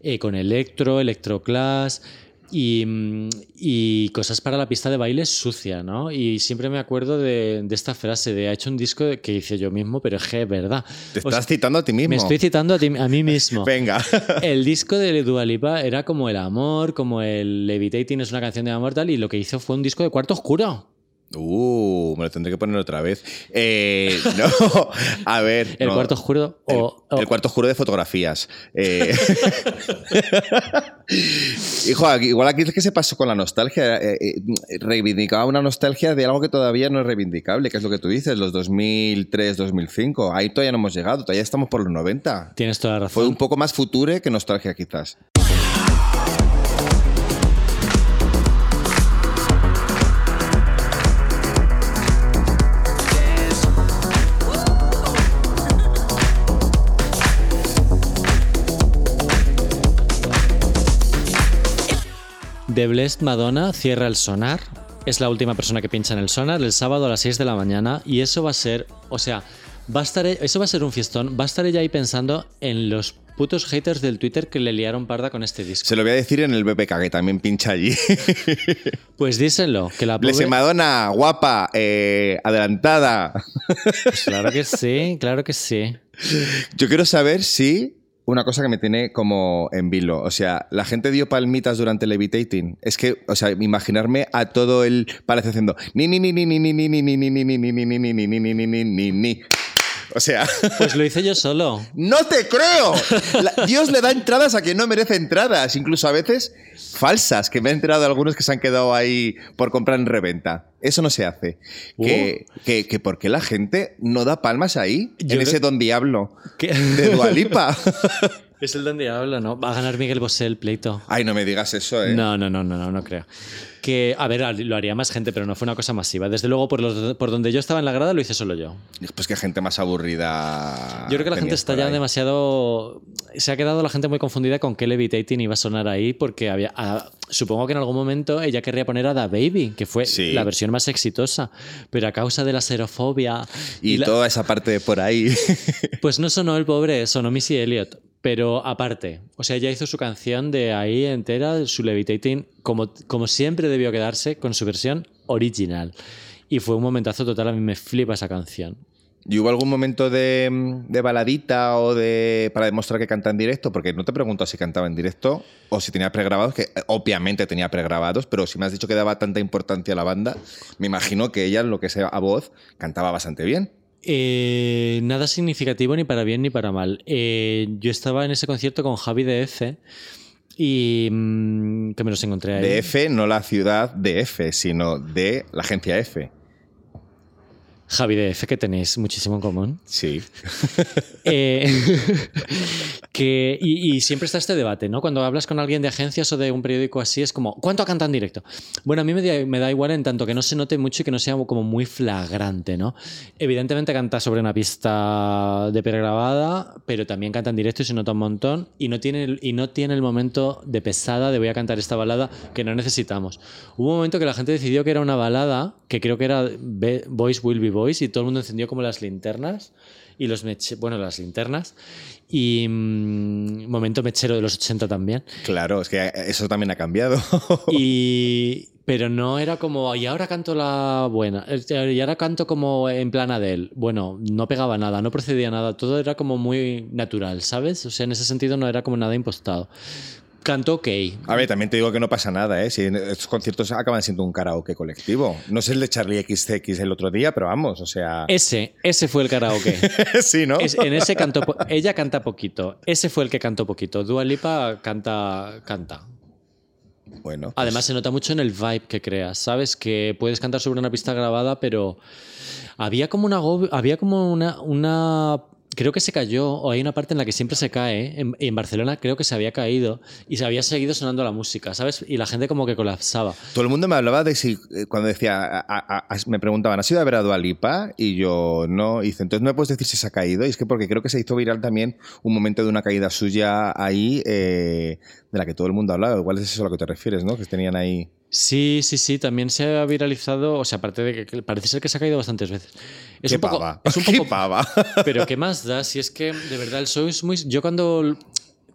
eh, con electro, electroclass y, mm, y cosas para la pista de baile sucia, ¿no? Y siempre me acuerdo de, de esta frase de ha hecho un disco que hice yo mismo, pero es que es verdad. Te O estás sea, citando a ti mismo. me estoy citando a, ti- a mí mismo. Venga. El disco de Dua Lipa era como el amor, como el Levitating es una canción de amor tal, y lo que hizo fue un disco de cuarto oscuro. Uh, me lo tendré que poner otra vez. Eh, no, a ver. El no. cuarto oscuro El, o, o- el cuarto oscuro de fotografías. Eh, Hijo, igual aquí es que se pasó con la nostalgia. eh, eh, reivindicaba una nostalgia de algo que todavía no es reivindicable, que es lo que tú dices, los 2003, 2005. Ahí todavía no hemos llegado, todavía estamos por los 90. Tienes toda la razón. Fue un poco más future que nostalgia, quizás. The Blessed Madonna cierra el sonar. Es la última persona que pincha en el sonar el sábado a las 6 de la mañana. Y eso va a ser, o sea, va a estar, eso va a ser un fiestón. Va a estar ella ahí pensando en los putos haters del Twitter que le liaron parda con este disco. Se lo voy a decir en el BPK, que también pincha allí. Pues díselo, que la pobre... Madonna, guapa, eh, adelantada. Pues claro que sí, claro que sí. Yo quiero saber si una cosa que me tiene como en vilo, o sea, la gente dio palmitas durante Levitating. Es que, o sea, imaginarme a todo el parece haciendo ni ni ni ni ni ni ni ni ni ni ni ni ni ni ni ni ni ni ni. O sea, Pues lo hice yo solo. no te creo. La- Dios le da entradas a quien no merece entradas, incluso a veces falsas, que me he enterado de algunos que se han quedado ahí por comprar en reventa. Eso no se hace. Que, que, que ¿por qué la gente no da palmas ahí? Yo en ese don diablo ¿Qué? de Dualipa. Es el donde hablo, ¿no? Va a ganar Miguel Bosé el pleito. Ay, no me digas eso, ¿eh? No, no, no, no, no, no creo. Que, a ver, lo haría más gente, pero no fue una cosa masiva. Desde luego, por, los- por donde yo estaba en la grada, lo hice solo yo. Pues que gente más aburrida. Yo creo que la gente está ya ahí. demasiado. Se ha quedado la gente muy confundida con qué Levitating iba a sonar ahí, porque había. ah, supongo que en algún momento ella querría poner a Da Baby, que fue Sí. la versión más exitosa, pero a causa de la xerofobia. Y, la- toda esa parte de por ahí. Pues no sonó el pobre, sonó Missy Elliott. Pero aparte, o sea, ella hizo su canción de ahí entera, su Levitating, como, como siempre debió quedarse con su versión original. Y fue un momentazo total, a mí me flipa esa canción. ¿Y hubo algún momento de, de baladita o de para demostrar que canta en directo? Porque no te pregunto si cantaba en directo o si tenía pregrabados, que eh, obviamente tenía pregrabados, pero si me has dicho que daba tanta importancia a la banda, me imagino que ella, lo que sea a voz, cantaba bastante bien. Eh, nada significativo ni para bien ni para mal. Eh, yo estaba en ese concierto con Javi DF y mm, que me los encontré ahí. DF, no la ciudad de F, sino de la agencia F. Javi DF, que tenéis muchísimo en común. Sí. Eh, que, y, y siempre está este debate, ¿no? Cuando hablas con alguien de agencias o de un periódico así, es como, ¿cuánto ha cantado en directo? Bueno, a mí me da, me da igual en tanto que no se note mucho y que no sea como muy flagrante, ¿no? Evidentemente canta sobre una pista de pregrabada, pero también canta en directo y se nota un montón y no tiene, el- y no tiene el momento de pesada de voy a cantar esta balada que no necesitamos. Hubo un momento que la gente decidió que era una balada, que creo que era Boys Will Be Boys y todo el mundo encendió como las linternas y los meche- bueno, las linternas y mm, momento mechero de los 80 también. Claro, es que eso también ha cambiado. Y pero no era como y ahora canto la buena, y ahora canto como en plan Adele. Bueno, no pegaba nada, no procedía nada, todo era como muy natural, ¿sabes? O sea, en ese sentido no era como nada impostado. Cantó ok. A ver, también te digo que no pasa nada, ¿eh? Si estos conciertos acaban siendo un karaoke colectivo. No sé el de Charlie XX el otro día, pero vamos, o sea. Ese, ese fue el karaoke. sí, ¿no? Es- en ese cantó, ella canta poquito. Ese fue el que cantó poquito. Dua Lipa canta, canta. Bueno. pues- Además se nota mucho en el vibe que creas, ¿sabes? Que puedes cantar sobre una pista grabada, pero había como una había como una, una creo que se cayó, o hay una parte en la que siempre se cae. En, en Barcelona creo que se había caído y se había seguido sonando la música, ¿sabes? Y la gente como que colapsaba. Todo el mundo me hablaba de si, eh, cuando decía, me preguntaban, ¿has ido a ver a Dua Lipa? Y yo, no. Y dice, entonces no me puedes decir si se ha caído. Y es que porque creo que se hizo viral también un momento de una caída suya ahí, eh, de la que todo el mundo hablaba. Igual es eso a lo que te refieres, ¿no? Que tenían ahí. Sí, sí, sí, también se ha viralizado, o sea, aparte de que- parece ser que se ha caído bastantes veces. Es ¡Qué un poco, pava! es un ¡Qué poco pava! Pero ¿qué más da? Si es que de verdad el show es muy... Yo cuando,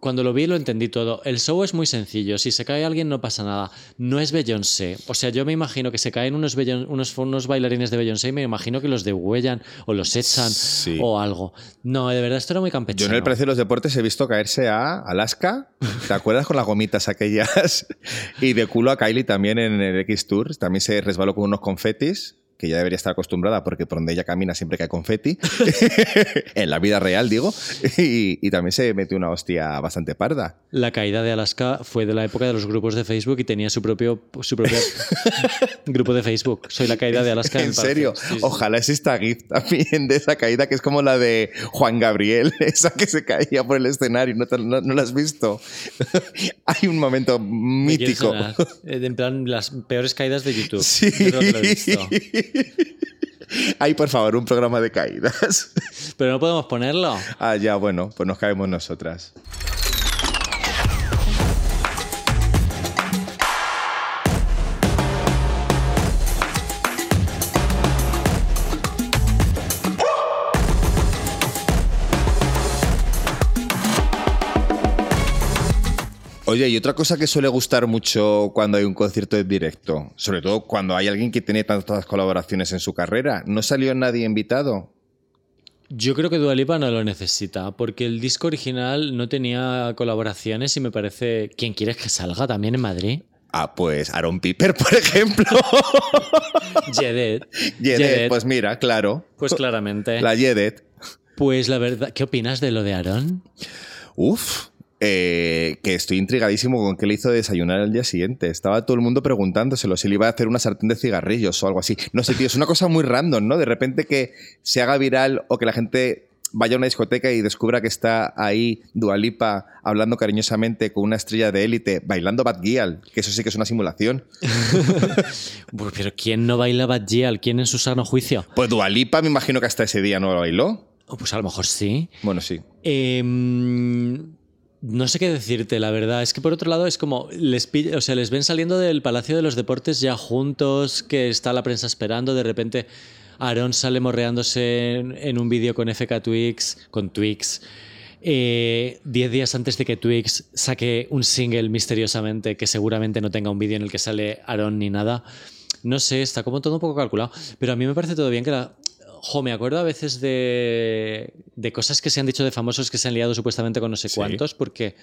cuando lo vi lo entendí todo. El show es muy sencillo. Si se cae alguien no pasa nada. No es Beyoncé. O sea, yo me imagino que se caen unos, Beyon- unos, unos bailarines de Beyoncé y me imagino que los degüellan o los echan Sí. o algo. No, de verdad esto era muy Yo campechano. en el precio de los deportes he visto caerse a Alaska, ¿te acuerdas con las gomitas aquellas? Y de culo a Kylie también en el X Tour, también se resbaló con unos confetis, que ya debería estar acostumbrada porque por donde ella camina siempre cae confeti, en la vida real digo, y, y también se metió una hostia bastante parda. La caída de Alaska fue de la época de los grupos de Facebook y tenía su propio, su propio grupo de Facebook. Soy la caída de Alaska. En el Palacio. serio, Sí, sí. ojalá exista GIF también de esa caída que es como la de Juan Gabriel, esa que se caía por el escenario, ¿no, te- no, no la has visto? Hay un momento mítico. Eh, En plan, las peores caídas de YouTube. Sí. Yo creo que lo he visto. Hay, por favor, un programa de caídas. Pero no podemos ponerlo. Ah, ya, bueno, pues nos caemos nosotras. Oye, y otra cosa que suele gustar mucho cuando hay un concierto en directo, sobre todo cuando hay alguien que tiene tantas colaboraciones en su carrera, ¿no salió nadie invitado? Yo creo que Dua Lipa no lo necesita, porque el disco original no tenía colaboraciones y me parece. ¿Quién quieres que salga también en Madrid? Ah, pues Aaron Piper, por ejemplo. Jedet. Jedet. pues mira, claro. Pues claramente. La Yedet. Pues la verdad, ¿qué opinas de lo de Aaron? Uf, eh, que estoy intrigadísimo con qué le hizo desayunar al día siguiente. Estaba todo el mundo preguntándoselo si le iba a hacer una sartén de cigarrillos o algo así. No sé, tío, es una cosa muy random, ¿no? De repente que se haga viral o que la gente vaya a una discoteca y descubra que está ahí Dualipa hablando cariñosamente con una estrella de élite, bailando Bad Gyal, que eso sí que es una simulación. Pues, Pero ¿quién no baila Bad Gyal? ¿Quién en su sano juicio? Pues Dualipa me imagino que hasta ese día no lo bailó. Pues a lo mejor sí. Bueno, sí. Em, no sé qué decirte, la verdad. Es que por otro lado es como les o sea, les ven saliendo del Palacio de los Deportes ya juntos, que está la prensa esperando, de repente Aaron sale morreándose en, en un vídeo con FK Twix, con Twix. eh, Diez días antes de que Twix saque un single misteriosamente que seguramente no tenga un vídeo en el que sale Aaron ni nada. No sé, está como todo un poco calculado. Pero a mí me parece todo bien que la. Jo, me acuerdo a veces de, de cosas que se han dicho de famosos que se han liado supuestamente con no sé Sí. cuántos, porque,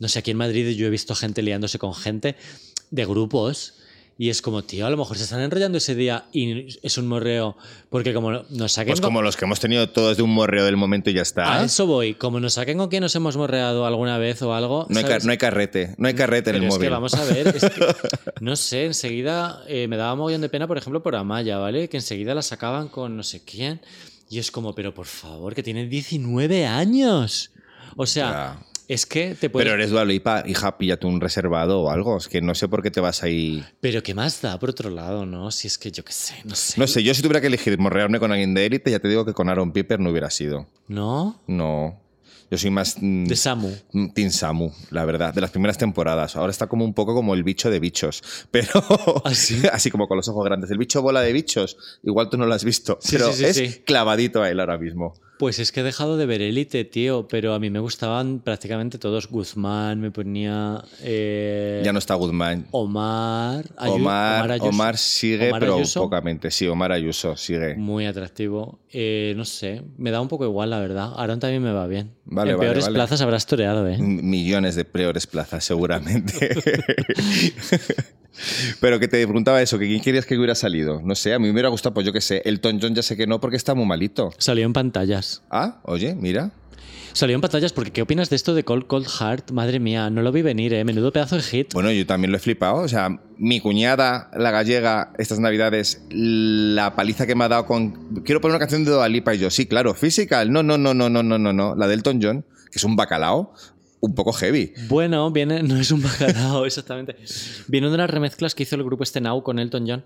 no sé, aquí en Madrid yo he visto gente liándose con gente de grupos. Y es como, tío, a lo mejor se están enrollando ese día y es un morreo. Porque como no- nos saquen Pues con- como los que hemos tenido todos de un morreo del momento y ya está. A eso voy. Como nos saquen con que nos hemos morreado alguna vez o algo. No hay, carrete, no hay carrete en el es móvil. que vamos a ver, es que, no sé, enseguida eh, me daba mogollón de pena, por ejemplo, por Amaya, ¿vale? Que enseguida la sacaban con no sé quién. Y es como, pero por favor, que tiene 19 años. O sea, Ya. Es que te puedes... Pero eres Dua Lipa, hija, píllate un reservado o algo. Es que no sé por qué te vas ahí. Pero ¿qué más da por otro lado, no? Si es que yo qué sé, no sé. No sé, yo si tuviera que elegir morrearme con alguien de élite, ya te digo que con Aaron Piper no hubiera sido. ¿No? No. Yo soy más. mm, De Samu. mm, Team Samu, la verdad, de las primeras temporadas. Ahora está como un poco como el bicho de bichos. Pero. ¿Ah, sí? Así como con los ojos grandes. El bicho bola de bichos. Igual tú no lo has visto. Sí, pero sí, sí, es clavadito a él ahora mismo. Pues es que he dejado de ver Élite, tío, pero a mí me gustaban prácticamente todos. Guzmán, me ponía... eh, Ya no está Guzmán. Omar... Ayu- Omar. Omar sigue, Omar pero pocamente. Sí, Omar Ayuso sigue. Muy atractivo. Eh, no sé, me da un poco igual, la verdad. Aaron también me va bien. Vale, en vale, peores vale. plazas habrás toreado, ¿eh? Millones de peores plazas, seguramente. Pero que te preguntaba eso, que quién querías que hubiera salido. No sé, a mí me hubiera gustado, pues yo qué sé. El John ya sé que no, porque está muy malito. Salió en pantallas. Ah, oye, mira. Salió en pantallas porque ¿qué opinas de esto de Cold Cold Heart? Madre mía, no lo vi venir, ¿eh? Menudo pedazo de hit. Bueno, yo también lo he flipado. O sea, mi cuñada, la gallega, estas navidades, la paliza que me ha dado con... Quiero poner una canción de Dua Lipa y yo, sí, claro, Physical. No, no, no, no, no, no, no, no. La del Elton John, que es un bacalao un poco heavy. Bueno, viene, no es un bacalao, exactamente. Viene de las remezclas que hizo el grupo este Now con Elton John.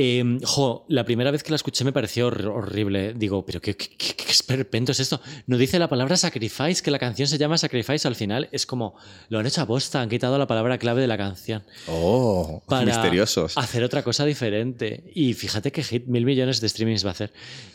Eh, jo, la primera vez que la escuché me pareció hor- horrible. Digo, pero qué, qué, qué- qué esperpento es esto. No dice la palabra sacrifice, que la canción se llama sacrifice al final. Es como, lo han hecho a posta, han quitado la palabra clave de la canción. Oh, Para misteriosos. hacer otra cosa diferente. Y fíjate qué hit, mil millones de streamings va a hacer.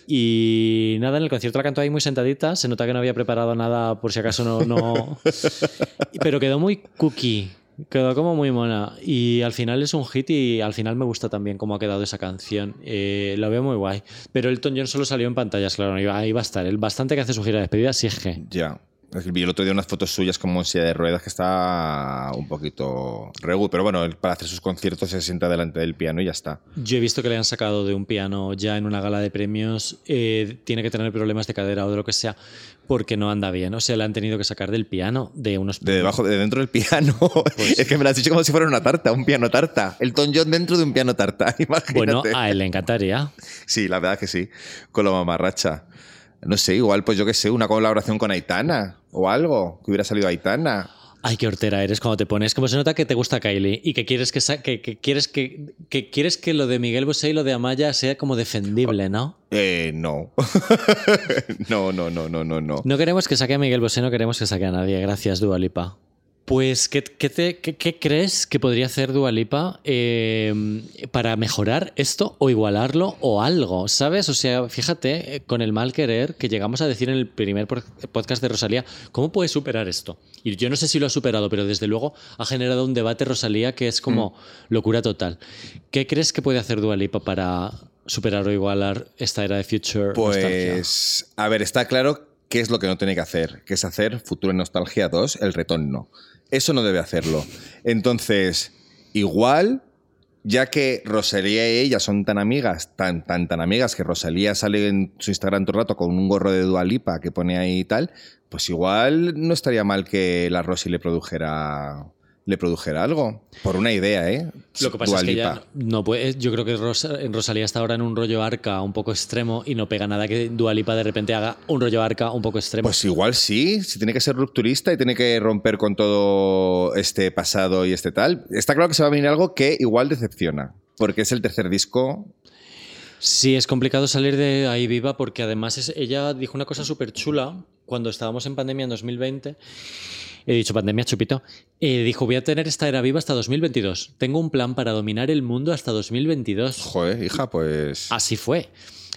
Y nada, en el concierto la cantó ahí muy sentadita. Se nota que no había preparado nada por si acaso no. no... Pero quedó muy cookie. Quedó como muy mona. Y al final es un hit y al final me gusta también cómo ha quedado esa canción. Eh, lo veo muy guay. Pero Elton John solo salió en pantallas, claro. Ahí va, a estar. El bastante que hace su gira de despedida, sí es que. Ya. Vi el otro día unas fotos suyas como en silla de ruedas que está un poquito regu, pero bueno, él para hacer sus conciertos se sienta delante del piano y ya está. Yo he visto que le han sacado de un piano ya en una gala de premios. eh, tiene que tener problemas de cadera o de lo que sea porque no anda bien. O sea, le han tenido que sacar del piano de unos. De debajo, de dentro del piano. es que me lo has dicho como si fuera una tarta, un piano tarta. El Tom John dentro de un piano tarta, imagínate. Bueno, a él le encantaría. Sí, la verdad que sí. Con la mamarracha. No sé, igual, pues yo qué sé, una colaboración con Aitana o algo, que hubiera salido Aitana. Ay, qué hortera eres cuando te pones. Como se nota que te gusta Kylie y que quieres que, sa- que, que quieres que, que quieres que lo de Miguel Bosé y lo de Amaya sea como defendible, ¿no? Eh, no. no, no, no, no, no, no. No queremos que saque a Miguel Bosé, no queremos que saque a nadie. Gracias, Dualipa. Pues, ¿qué, qué te- qué- qué crees que podría hacer Dualipa para mejorar esto o igualarlo o algo? ¿Sabes? O sea, fíjate, eh, con el mal querer que llegamos a decir en el primer podcast de Rosalía, ¿cómo puede superar esto? Y yo no sé si lo ha superado, pero desde luego ha generado un debate Rosalía que es como locura total. ¿Qué crees que puede hacer Dualipa para superar o igualar esta era de Future Nostalgia? Pues, a ver, está claro qué es lo que no tiene que hacer, que es hacer Futuro Nostalgia 2, el retorno. Eso no debe hacerlo. Entonces, igual, ya que Rosalía y ella son tan amigas, tan, tan, tan amigas, que Rosalía sale en su Instagram todo el rato con un gorro de Dualipa que pone ahí y tal, pues igual no estaría mal que la Rosy le produjera le produjera algo. Por una idea, ¿eh? Lo que pasa Dua es que Lipa. ya no puede. Yo creo que Rosa- Rosalía está ahora en un rollo arca un poco extremo y no pega nada que Dualipa de repente haga un rollo arca un poco extremo. Pues igual sí, si tiene que ser rupturista y tiene que romper con todo este pasado y este tal. Está claro que se va a venir algo que igual decepciona, porque es el tercer disco. Sí, es complicado salir de ahí viva porque además es- ella dijo una cosa súper chula cuando estábamos en pandemia en 2020. He dicho pandemia, chupito. Eh, dijo, voy a tener esta era viva hasta 2022. Tengo un plan para dominar el mundo hasta 2022. Joder, hija, pues. Así fue.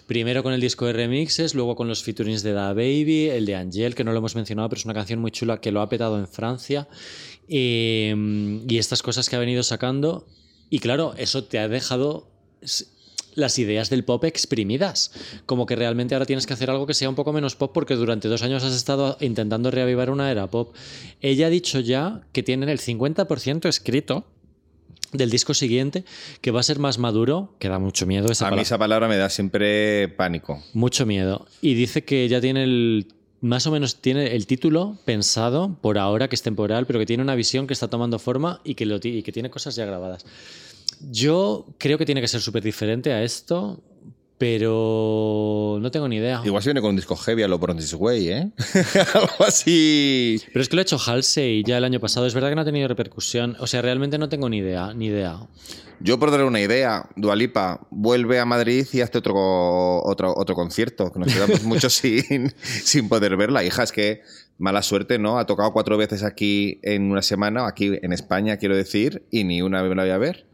Primero con el disco de remixes, luego con los featurings de Da Baby, el de Angel, que no lo hemos mencionado, pero es una canción muy chula que lo ha petado en Francia. Eh, y estas cosas que ha venido sacando. Y claro, eso te ha dejado las ideas del pop exprimidas. Como que realmente ahora tienes que hacer algo que sea un poco menos pop porque durante dos años has estado intentando reavivar una era pop. Ella ha dicho ya que tienen el 50% escrito del disco siguiente, que va a ser más maduro, que da mucho miedo esa a mí palabra. esa palabra me da siempre pánico. Mucho miedo. Y dice que ya tiene el. Más o menos tiene el título pensado por ahora, que es temporal, pero que tiene una visión que está tomando forma y que, lo, y que tiene cosas ya grabadas. Yo creo que tiene que ser súper diferente a esto, pero no tengo ni idea. Igual se viene con un disco heavy a lo Bronze Way, ¿eh? Algo así. Pero es que lo ha hecho Halsey ya el año pasado. Es verdad que no ha tenido repercusión. O sea, realmente no tengo ni idea, ni idea. Yo por darle una idea, Dualipa, vuelve a Madrid y hazte otro, otro, otro concierto, que nos quedamos mucho sin, sin poder verla. Hija, es que mala suerte, ¿no? Ha tocado cuatro veces aquí en una semana, aquí en España, quiero decir, y ni una vez me la voy a ver.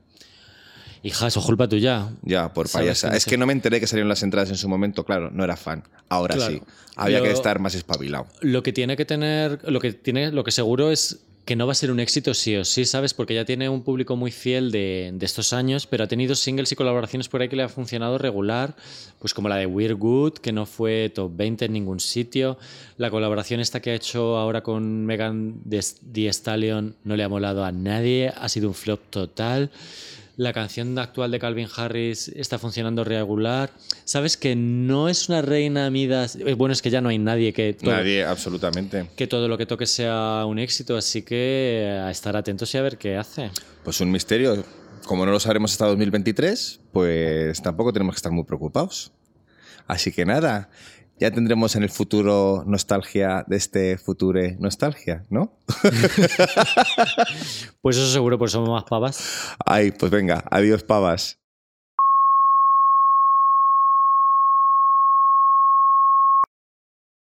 Hija, eso es culpa tuya. Ya, por payasa. Es que no me enteré que salieron las entradas en su momento, claro, no era fan. Ahora Claro. sí. Había Lo- que estar más espabilado. Lo que tiene que tener, lo que tiene, lo que seguro es que no va a ser un éxito sí o sí, ¿sabes? Porque ya tiene un público muy fiel de, de, estos años, pero ha tenido singles y colaboraciones por ahí que le ha funcionado regular, pues como la de We're Good, que no fue top 20 en ningún sitio. La colaboración esta que ha hecho ahora con Megan Thee Stallion no le ha molado a nadie, ha sido un flop total la canción actual de Calvin Harris está funcionando regular. Sabes que no es una reina Midas. Eh, bueno, es que ya no hay nadie que. nadie, absolutamente. Que todo lo que toque sea un éxito, así que a estar atentos y a ver qué hace. Pues un misterio. Como no lo sabremos hasta 2023, pues tampoco tenemos que estar muy preocupados. Así que nada, ya tendremos en el futuro nostalgia de este futuro nostalgia, ¿no? pues eso seguro, pues somos más pavas. Ay, pues venga, adiós pavas.